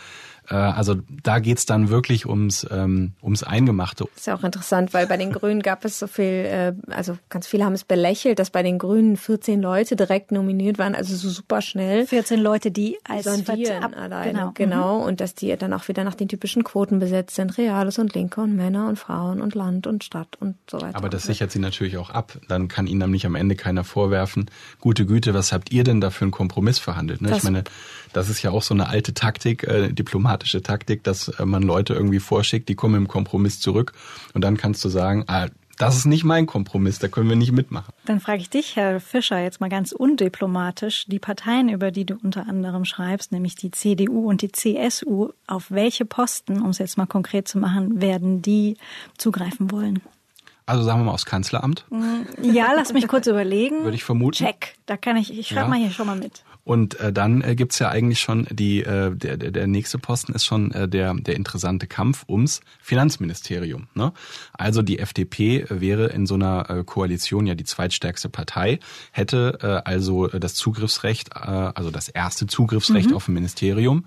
äh, also da geht's dann wirklich ums, ähm, ums Eingemachte. Das ist ja auch interessant, weil bei den Grünen gab es so viel, äh, also ganz viele haben es belächelt, dass bei den Grünen 14 Leute direkt nominiert waren, also so super schnell. 14 Leute, die als sondieren ab, alleine, genau. genau. Mhm. Und dass die dann auch wieder nach den typischen Quoten besetzt sind, Reales und Linke und Männer und Frauen und Land und Stadt und so weiter. Aber das sichert sie natürlich auch ab. Dann kann ihnen nämlich am Ende keiner vorwerfen, gute Güte, was habt ihr denn da für einen Kompromiss verhandelt? Ne? Ich meine, das ist ja auch so eine alte Taktik, äh, diplomatische Taktik, dass äh, man Leute irgendwie vorschickt, die kommen im Kompromiss zurück und dann kannst du sagen, ah, das ist nicht mein Kompromiss, da können wir nicht mitmachen. Dann frage ich dich, Herr Fischer, jetzt mal ganz undiplomatisch, die Parteien, über die du unter anderem schreibst, nämlich die CDU und die CSU, auf welche Posten, um es jetzt mal konkret zu machen, werden die zugreifen wollen? Also sagen wir mal aufs Kanzleramt. Ja, lass mich kurz überlegen. Würde ich vermuten. Check. Da kann ich, ich schreibe ja. mal hier schon mal mit. Und äh, dann äh, gibt's ja eigentlich schon die, äh, der, der, der nächste Posten ist schon äh, der, der interessante Kampf ums Finanzministerium. Ne? Also die FDP wäre in so einer äh, Koalition ja die zweitstärkste Partei, hätte äh, also das Zugriffsrecht, äh, also das erste Zugriffsrecht mhm. auf ein Ministerium.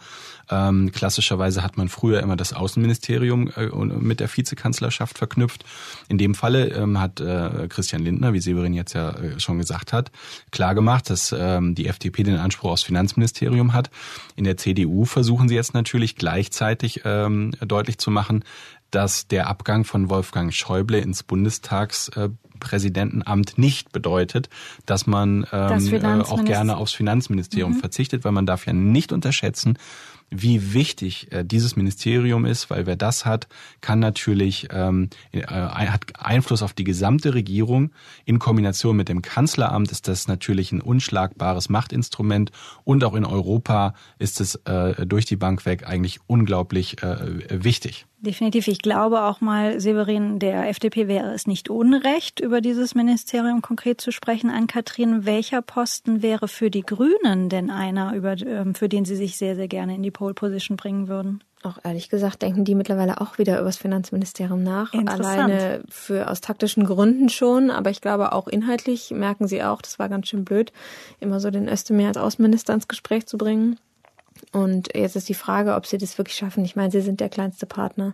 Ähm, klassischerweise hat man früher immer das Außenministerium äh, mit der Vizekanzlerschaft verknüpft. In dem Falle ähm, hat äh, Christian Lindner, wie Severin jetzt ja äh, schon gesagt hat, klar gemacht, dass ähm, die FDP den Anspruch aufs Finanzministerium hat. In der CDU versuchen sie jetzt natürlich gleichzeitig ähm, deutlich zu machen, dass der Abgang von Wolfgang Schäuble ins Bundestagspräsidentenamt nicht bedeutet, dass man ähm, äh, auch gerne aufs Finanzministerium mhm. verzichtet, weil man darf ja nicht unterschätzen, wie wichtig äh, dieses Ministerium ist, weil wer das hat, kann natürlich ähm, äh, hat Einfluss auf die gesamte Regierung. In Kombination mit dem Kanzleramt ist das natürlich ein unschlagbares Machtinstrument und auch in Europa ist es äh, durch die Bank weg eigentlich unglaublich äh, wichtig. Definitiv. Ich glaube auch mal, Severin, der FDP wäre es nicht unrecht, über dieses Ministerium konkret zu sprechen. An Kathrin, welcher Posten wäre für die Grünen denn einer, über, ähm, für den Sie sich sehr, sehr gerne in die Pole Position bringen würden? Auch ehrlich gesagt denken die mittlerweile auch wieder über das Finanzministerium nach. Alleine für aus taktischen Gründen schon, aber ich glaube auch inhaltlich merken sie auch, das war ganz schön blöd, immer so den Özdemir als Außenminister ins Gespräch zu bringen. Und jetzt ist die Frage, ob sie das wirklich schaffen. Ich meine, sie sind der kleinste Partner.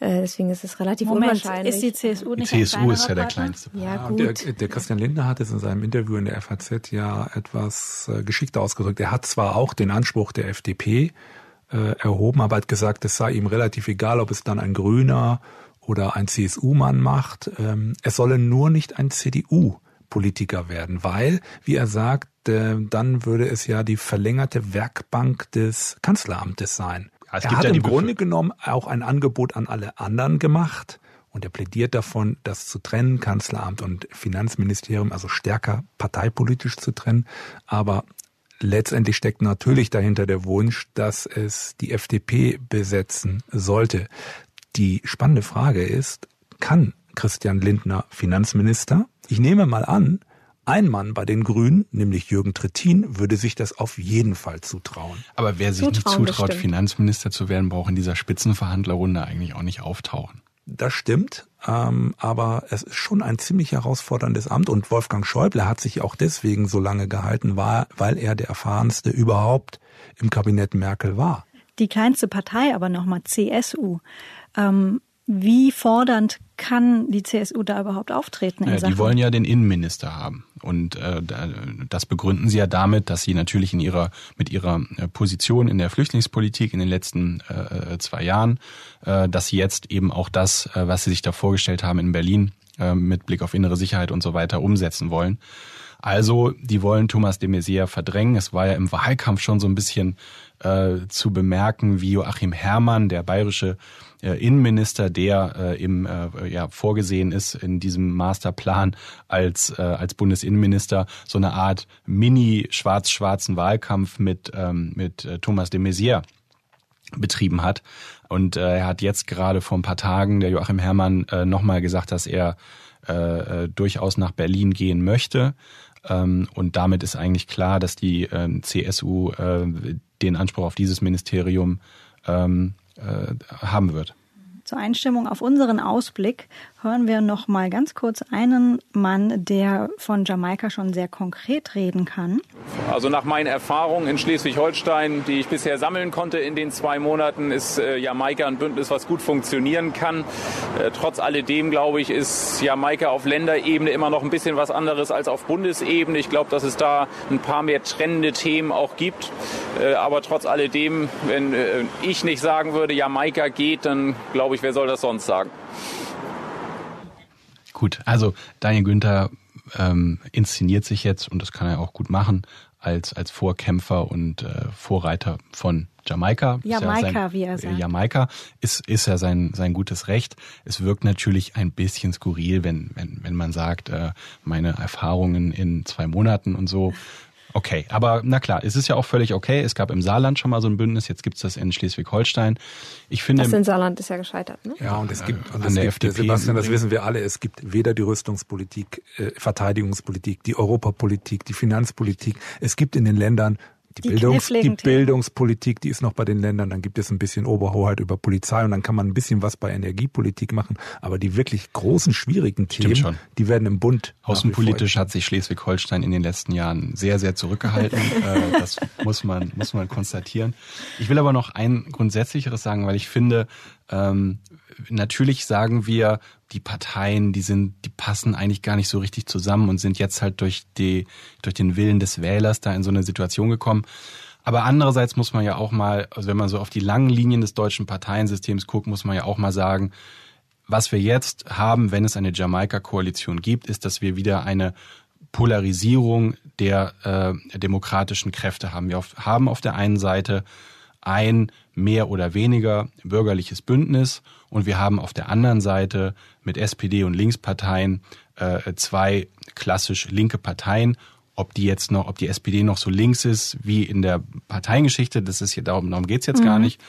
Äh, deswegen ist es relativ Moment, unwahrscheinlich. Ist die CSU nicht Die CSU ist ja der kleinste Partner. Ja, gut. Der, der, Christian Lindner hat es in seinem Interview in der FAZ ja etwas äh, geschickter ausgedrückt. Er hat zwar auch den Anspruch der FDP äh, erhoben, aber hat gesagt, es sei ihm relativ egal, ob es dann ein Grüner oder ein CSU-Mann macht. Ähm, es solle nur nicht ein CDU Politiker werden, weil, wie er sagt, äh, dann würde es ja die verlängerte Werkbank des Kanzleramtes sein. Ja, er hat ja im Grunde genommen auch ein Angebot an alle anderen gemacht und er plädiert davon, das zu trennen, Kanzleramt und Finanzministerium, also stärker parteipolitisch zu trennen. Aber letztendlich steckt natürlich dahinter der Wunsch, dass es die FDP besetzen sollte. Die spannende Frage ist, kann Christian Lindner Finanzminister? Ich nehme mal an, ein Mann bei den Grünen, nämlich Jürgen Trittin, würde sich das auf jeden Fall zutrauen. Aber wer sich zutrauen nicht zutraut, Finanzminister zu werden, braucht in dieser Spitzenverhandlerrunde eigentlich auch nicht auftauchen. Das stimmt, ähm, aber es ist schon ein ziemlich herausforderndes Amt und Wolfgang Schäuble hat sich auch deswegen so lange gehalten, war, weil er der erfahrenste überhaupt im Kabinett Merkel war. Die kleinste Partei aber nochmal CSU. Ähm, wie fordernd kann die CSU da überhaupt auftreten? In ja, Sachen? die wollen ja den Innenminister haben. Und äh, das begründen sie ja damit, dass sie natürlich in ihrer mit ihrer äh, Position in der Flüchtlingspolitik in den letzten äh, zwei Jahren, äh, dass sie jetzt eben auch das, äh, was sie sich da vorgestellt haben in Berlin äh, mit Blick auf innere Sicherheit und so weiter umsetzen wollen. Also, die wollen Thomas de Maizière verdrängen. Es war ja im Wahlkampf schon so ein bisschen äh, zu bemerken, wie Joachim Herrmann, der bayerische äh, Innenminister, der äh, im, äh, ja, vorgesehen ist in diesem Masterplan als, äh, als Bundesinnenminister, so eine Art mini-schwarz-schwarzen Wahlkampf mit, ähm, mit äh, Thomas de Maizière betrieben hat. Und äh, er hat jetzt gerade vor ein paar Tagen, der Joachim Herrmann, äh, nochmal gesagt, dass er äh, äh, durchaus nach Berlin gehen möchte. Ähm, und damit ist eigentlich klar, dass die äh, CSU äh, den Anspruch auf dieses Ministerium ähm, äh, haben wird. Zur Einstimmung auf unseren Ausblick hören wir noch mal ganz kurz einen Mann, der von Jamaika schon sehr konkret reden kann. Also nach meinen Erfahrungen in Schleswig-Holstein, die ich bisher sammeln konnte in den zwei Monaten, ist äh, Jamaika ein Bündnis, was gut funktionieren kann. Äh, trotz alledem, glaube ich, ist Jamaika auf Länderebene immer noch ein bisschen was anderes als auf Bundesebene. Ich glaube, dass es da ein paar mehr trennende Themen auch gibt. Äh, aber trotz alledem, wenn ich nicht sagen würde, Jamaika geht, dann glaube ich, ich, wer soll das sonst sagen? Gut, also Daniel Günther ähm, inszeniert sich jetzt, und das kann er auch gut machen, als, als Vorkämpfer und äh, Vorreiter von Jamaika. Jamaika, ja sein, wie er sagt. Jamaika ist, ist ja sein, sein gutes Recht. Es wirkt natürlich ein bisschen skurril, wenn, wenn, wenn man sagt, äh, meine Erfahrungen in zwei Monaten und so Okay, aber na klar, es ist ja auch völlig okay. Es gab im Saarland schon mal so ein Bündnis, jetzt gibt's das in Schleswig-Holstein. Ich finde, das in Saarland ist ja gescheitert. Ne? Ja, und es gibt, und es gibt FDP Sebastian, das wissen wir alle, es gibt weder die Rüstungspolitik, äh, Verteidigungspolitik, die Europapolitik, die Finanzpolitik. Es gibt in den Ländern die, Bildungs, die Bildungspolitik, die ist noch bei den Ländern, dann gibt es ein bisschen Oberhoheit über Polizei und dann kann man ein bisschen was bei Energiepolitik machen. Aber die wirklich großen, schwierigen Themen, die werden im Bund. Außenpolitisch hat sich Schleswig-Holstein in den letzten Jahren sehr, sehr zurückgehalten. Äh, das muss man, muss man konstatieren. Ich will aber noch ein grundsätzlicheres sagen, weil ich finde, Ähm, natürlich sagen wir, die Parteien, die sind, die passen eigentlich gar nicht so richtig zusammen und sind jetzt halt durch die, durch den Willen des Wählers da in so eine Situation gekommen. Aber andererseits muss man ja auch mal, also wenn man so auf die langen Linien des deutschen Parteiensystems guckt, muss man ja auch mal sagen, was wir jetzt haben, wenn es eine Jamaika-Koalition gibt, ist, dass wir wieder eine Polarisierung der äh, demokratischen Kräfte haben. Wir auf, haben auf der einen Seite ein mehr oder weniger bürgerliches Bündnis und wir haben auf der anderen Seite mit SPD und Linksparteien äh, zwei klassisch linke Parteien. Ob die jetzt noch, ob die SPD noch so links ist wie in der Parteiengeschichte, das ist hier darum, darum geht's jetzt mhm. gar nicht.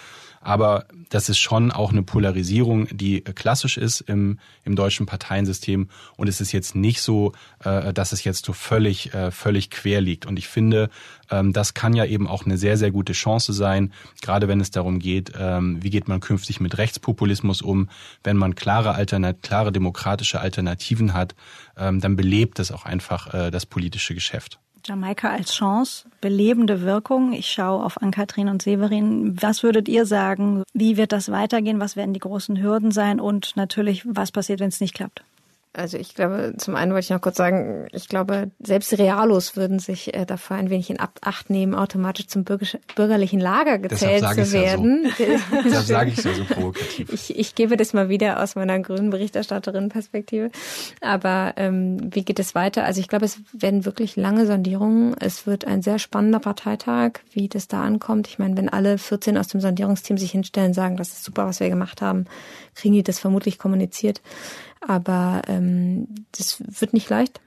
Aber das ist schon auch eine Polarisierung, die klassisch ist im, im deutschen Parteiensystem. Und es ist jetzt nicht so, äh, dass es jetzt so völlig, äh, völlig quer liegt. Und ich finde, ähm, das kann ja eben auch eine sehr, sehr gute Chance sein, gerade wenn es darum geht, ähm, wie geht man künftig mit Rechtspopulismus um. Wenn man klare, Alternat klare demokratische Alternativen hat, ähm, dann belebt das auch einfach äh, das politische Geschäft. Jamaika als Chance, belebende Wirkung. Ich schaue auf Ann-Kathrin und Severin. Was würdet ihr sagen? Wie wird das weitergehen? Was werden die großen Hürden sein? Und natürlich, was passiert, wenn es nicht klappt? Also ich glaube, zum einen wollte ich noch kurz sagen, ich glaube, selbst Realos würden sich äh, dafür ein wenig in Acht nehmen, automatisch zum bürgerlichen Lager gezählt zu werden. Ja so. Deshalb sage ich es ja so provokativ. Ich, ich gebe das mal wieder aus meiner grünen Berichterstatterin-Perspektive. Aber ähm, wie geht es weiter? Also ich glaube, es werden wirklich lange Sondierungen. Es wird ein sehr spannender Parteitag, wie das da ankommt. Ich meine, wenn alle 14 aus dem Sondierungsteam sich hinstellen, sagen, das ist super, was wir gemacht haben, kriegen die das vermutlich kommuniziert. Aber ähm, das wird nicht leicht.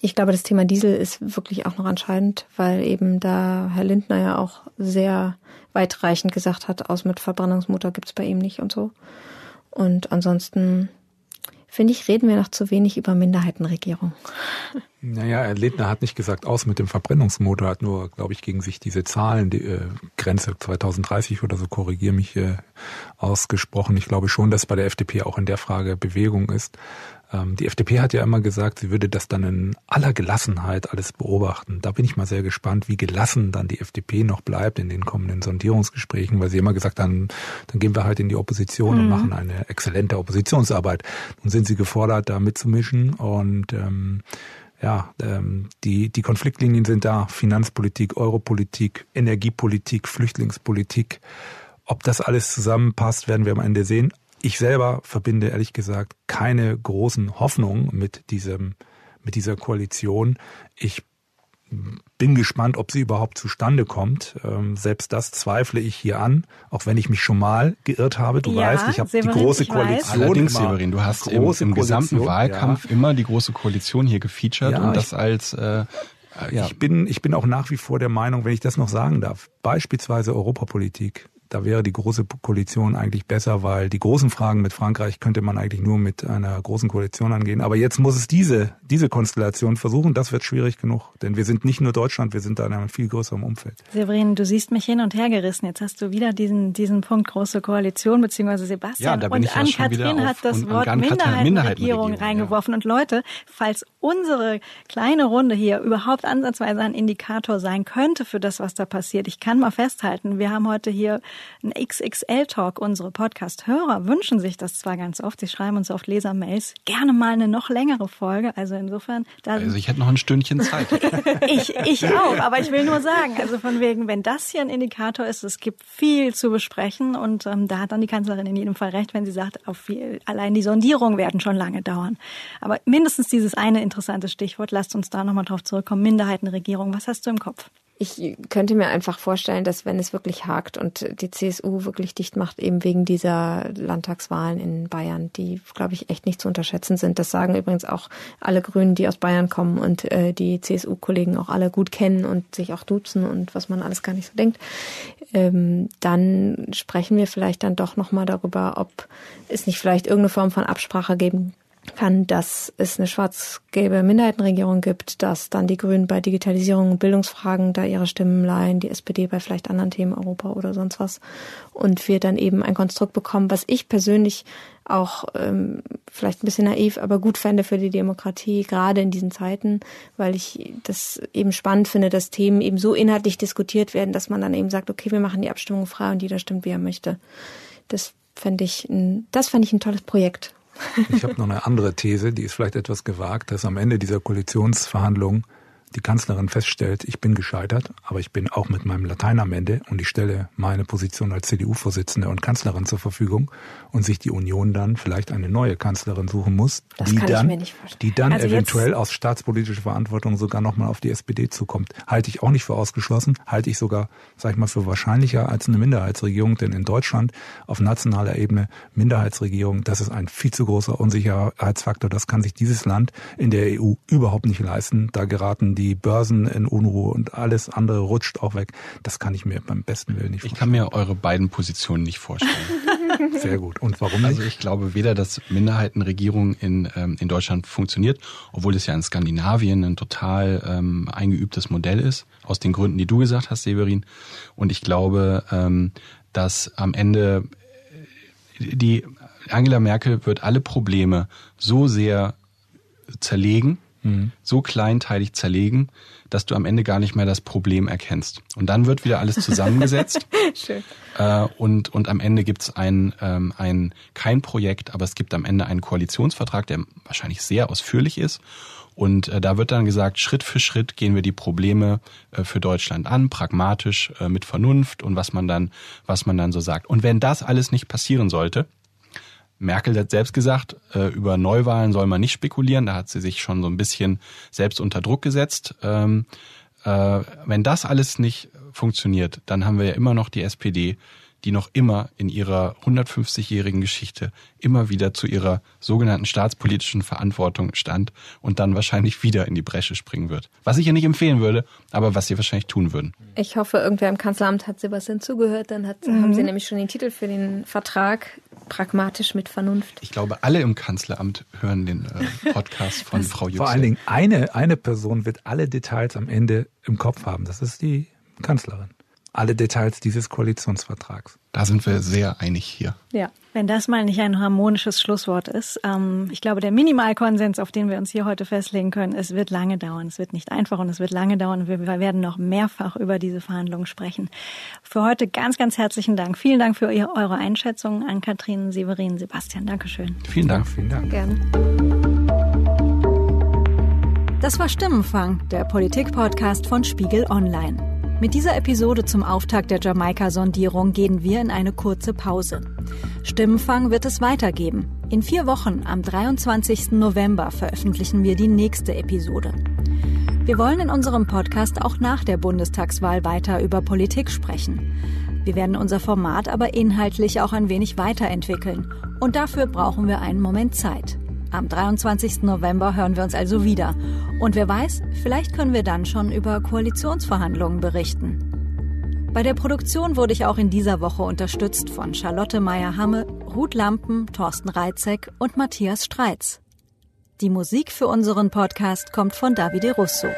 Ich glaube, das Thema Diesel ist wirklich auch noch entscheidend, weil eben da Herr Lindner ja auch sehr weitreichend gesagt hat, aus mit Verbrennungsmotor gibt's bei ihm nicht und so. Und ansonsten finde ich, reden wir noch zu wenig über Minderheitenregierung. Naja, Herr Lindner hat nicht gesagt, aus mit dem Verbrennungsmotor, hat nur, glaube ich, gegen sich diese Zahlen, die äh, Grenze 2030 oder so, korrigiere mich, äh, ausgesprochen. Ich glaube schon, dass bei der FDP auch in der Frage Bewegung ist. Ähm, die FDP hat ja immer gesagt, sie würde das dann in aller Gelassenheit alles beobachten. Da bin ich mal sehr gespannt, wie gelassen dann die FDP noch bleibt in den kommenden Sondierungsgesprächen, weil sie immer gesagt haben, dann gehen wir halt in die Opposition mhm. und machen eine exzellente Oppositionsarbeit. Nun sind sie gefordert, da mitzumischen und ähm, ja, ähm, die, die Konfliktlinien sind da. Finanzpolitik, Europolitik, Energiepolitik, Flüchtlingspolitik. Ob das alles zusammenpasst, werden wir am Ende sehen. Ich selber verbinde ehrlich gesagt keine großen Hoffnungen mit diesem, mit dieser Koalition. Ich bin gespannt, ob sie überhaupt zustande kommt. Ähm, selbst das zweifle ich hier an, auch wenn ich mich schon mal geirrt habe. Du ja, weißt, ich habe die große Koalition. Allerdings, Severin, du hast im, im gesamten Wahlkampf ja. immer die große Koalition hier gefeatured ja, und das als äh, ja. Ich bin, ich bin auch nach wie vor der Meinung, wenn ich das noch sagen darf, beispielsweise Europapolitik, da wäre die große Koalition eigentlich besser, weil die großen Fragen mit Frankreich könnte man eigentlich nur mit einer großen Koalition angehen. Aber jetzt muss es diese, diese Konstellation versuchen. Das wird schwierig genug. Denn wir sind nicht nur Deutschland, wir sind da in einem viel größeren Umfeld. Severin, du siehst mich hin und her gerissen. Jetzt hast du wieder diesen, diesen Punkt große Koalition, beziehungsweise Sebastian. Ja, und Ann-Kathrin hat das Wort Minderheitenregierung, Minderheitenregierung reingeworfen. Ja. Und Leute, falls unsere kleine Runde hier überhaupt ansatzweise ein Indikator sein könnte für das, was da passiert, ich kann mal festhalten, wir haben heute hier ein XXL-Talk. Unsere Podcast-Hörer wünschen sich das zwar ganz oft, sie schreiben uns oft Lesermails, gerne mal eine noch längere Folge. Also insofern. also ich hätte noch ein Stündchen Zeit. ich, ich auch, aber ich will nur sagen, also von wegen, wenn das hier ein Indikator ist, es gibt viel zu besprechen und ähm, da hat dann die Kanzlerin in jedem Fall recht, wenn sie sagt, auf viel, allein die Sondierungen werden schon lange dauern. Aber mindestens dieses eine interessante Stichwort, lasst uns da nochmal drauf zurückkommen, Minderheitenregierung. Was hast du im Kopf? Ich könnte mir einfach vorstellen, dass wenn es wirklich hakt und die CSU wirklich dicht macht, eben wegen dieser Landtagswahlen in Bayern, die, glaube ich, echt nicht zu unterschätzen sind. Das sagen übrigens auch alle Grünen, die aus Bayern kommen und äh, die CSU-Kollegen auch alle gut kennen und sich auch duzen und was man alles gar nicht so denkt. Ähm, dann sprechen wir vielleicht dann doch nochmal darüber, ob es nicht vielleicht irgendeine Form von Absprache geben kann, dass es eine schwarz-gelbe Minderheitenregierung gibt, dass dann die Grünen bei Digitalisierung und Bildungsfragen da ihre Stimmen leihen, die SPD bei vielleicht anderen Themen Europa oder sonst was und wir dann eben ein Konstrukt bekommen, was ich persönlich auch ähm, vielleicht ein bisschen naiv, aber gut fände für die Demokratie, gerade in diesen Zeiten, weil ich das eben spannend finde, dass Themen eben so inhaltlich diskutiert werden, dass man dann eben sagt, okay, wir machen die Abstimmung frei und jeder stimmt, wie er möchte. Das fände ich, ein, das fände ich ein tolles Projekt. Ich habe noch eine andere These, die ist vielleicht etwas gewagt, dass am Ende dieser Koalitionsverhandlungen die Kanzlerin feststellt, ich bin gescheitert, aber ich bin auch mit meinem Latein am Ende und ich stelle meine Position als CDU-Vorsitzende und Kanzlerin zur Verfügung und sich die Union dann vielleicht eine neue Kanzlerin suchen muss, das die dann, die dann also eventuell aus staatspolitischer Verantwortung sogar nochmal auf die SPD zukommt. Halte ich auch nicht für ausgeschlossen, halte ich sogar, sag ich mal, für wahrscheinlicher als eine Minderheitsregierung, denn in Deutschland auf nationaler Ebene Minderheitsregierung, das ist ein viel zu großer Unsicherheitsfaktor, das kann sich dieses Land in der EU überhaupt nicht leisten. Da geraten die Börsen in Unruhe und alles andere rutscht auch weg. Das kann ich mir beim besten Willen nicht vorstellen. Ich kann mir eure beiden Positionen nicht vorstellen. Sehr gut. Und warum nicht? Also ich glaube weder, dass Minderheitenregierung in, ähm, in Deutschland funktioniert, obwohl es ja in Skandinavien ein total ähm, eingeübtes Modell ist, aus den Gründen, die du gesagt hast, Severin. Und ich glaube, ähm, dass am Ende die Angela Merkel wird alle Probleme so sehr zerlegen, mhm. so kleinteilig zerlegen, dass du am Ende gar nicht mehr das Problem erkennst. Und dann wird wieder alles zusammengesetzt. Schön. Äh, und, und am Ende gibt's ein, ähm, ein, kein Projekt, aber es gibt am Ende einen Koalitionsvertrag, der wahrscheinlich sehr ausführlich ist. Und äh, da wird dann gesagt, Schritt für Schritt gehen wir die Probleme äh, für Deutschland an, pragmatisch, äh, mit Vernunft und was man dann, was man dann so sagt. Und wenn das alles nicht passieren sollte, Merkel hat selbst gesagt, äh, über Neuwahlen soll man nicht spekulieren. Da hat sie sich schon so ein bisschen selbst unter Druck gesetzt. Ähm, äh, wenn das alles nicht funktioniert, dann haben wir ja immer noch die SPD, die noch immer in ihrer 150-jährigen Geschichte immer wieder zu ihrer sogenannten staatspolitischen Verantwortung stand und dann wahrscheinlich wieder in die Bresche springen wird. Was ich ihr nicht empfehlen würde, aber was sie wahrscheinlich tun würden. Ich hoffe, irgendwer im Kanzleramt hat Sebastian zugehört, dann hat, mhm. haben sie nämlich schon den Titel für den Vertrag pragmatisch mit Vernunft. Ich glaube, alle im Kanzleramt hören den äh, Podcast von Frau Yüksel. Vor allen Dingen eine, eine Person wird alle Details am Ende im Kopf haben. Das ist die Kanzlerin alle Details dieses Koalitionsvertrags. Da sind wir sehr einig hier. Ja, wenn das mal nicht ein harmonisches Schlusswort ist. Ähm, ich glaube, der Minimalkonsens, auf den wir uns hier heute festlegen können, es wird lange dauern. Es wird nicht einfach und es wird lange dauern. Wir werden noch mehrfach über diese Verhandlungen sprechen. Für heute ganz, ganz herzlichen Dank. Vielen Dank für eure Einschätzungen an Kathrin, Severin, Sebastian. Dankeschön. Vielen Dank. Vielen Dank. Gerne. Das war Stimmenfang, der Politik-Podcast von Spiegel Online. Mit dieser Episode zum Auftakt der Jamaika-Sondierung gehen wir in eine kurze Pause. Stimmenfang wird es weitergeben. In vier Wochen, am 23. November, veröffentlichen wir die nächste Episode. Wir wollen in unserem Podcast auch nach der Bundestagswahl weiter über Politik sprechen. Wir werden unser Format aber inhaltlich auch ein wenig weiterentwickeln. Und dafür brauchen wir einen Moment Zeit. Am 23. November hören wir uns also wieder. Und wer weiß, vielleicht können wir dann schon über Koalitionsverhandlungen berichten. Bei der Produktion wurde ich auch in dieser Woche unterstützt von Charlotte Meyer-Hamme, Ruth Lampen, Thorsten Reitzek und Matthias Streitz. Die Musik für unseren Podcast kommt von Davide Russo.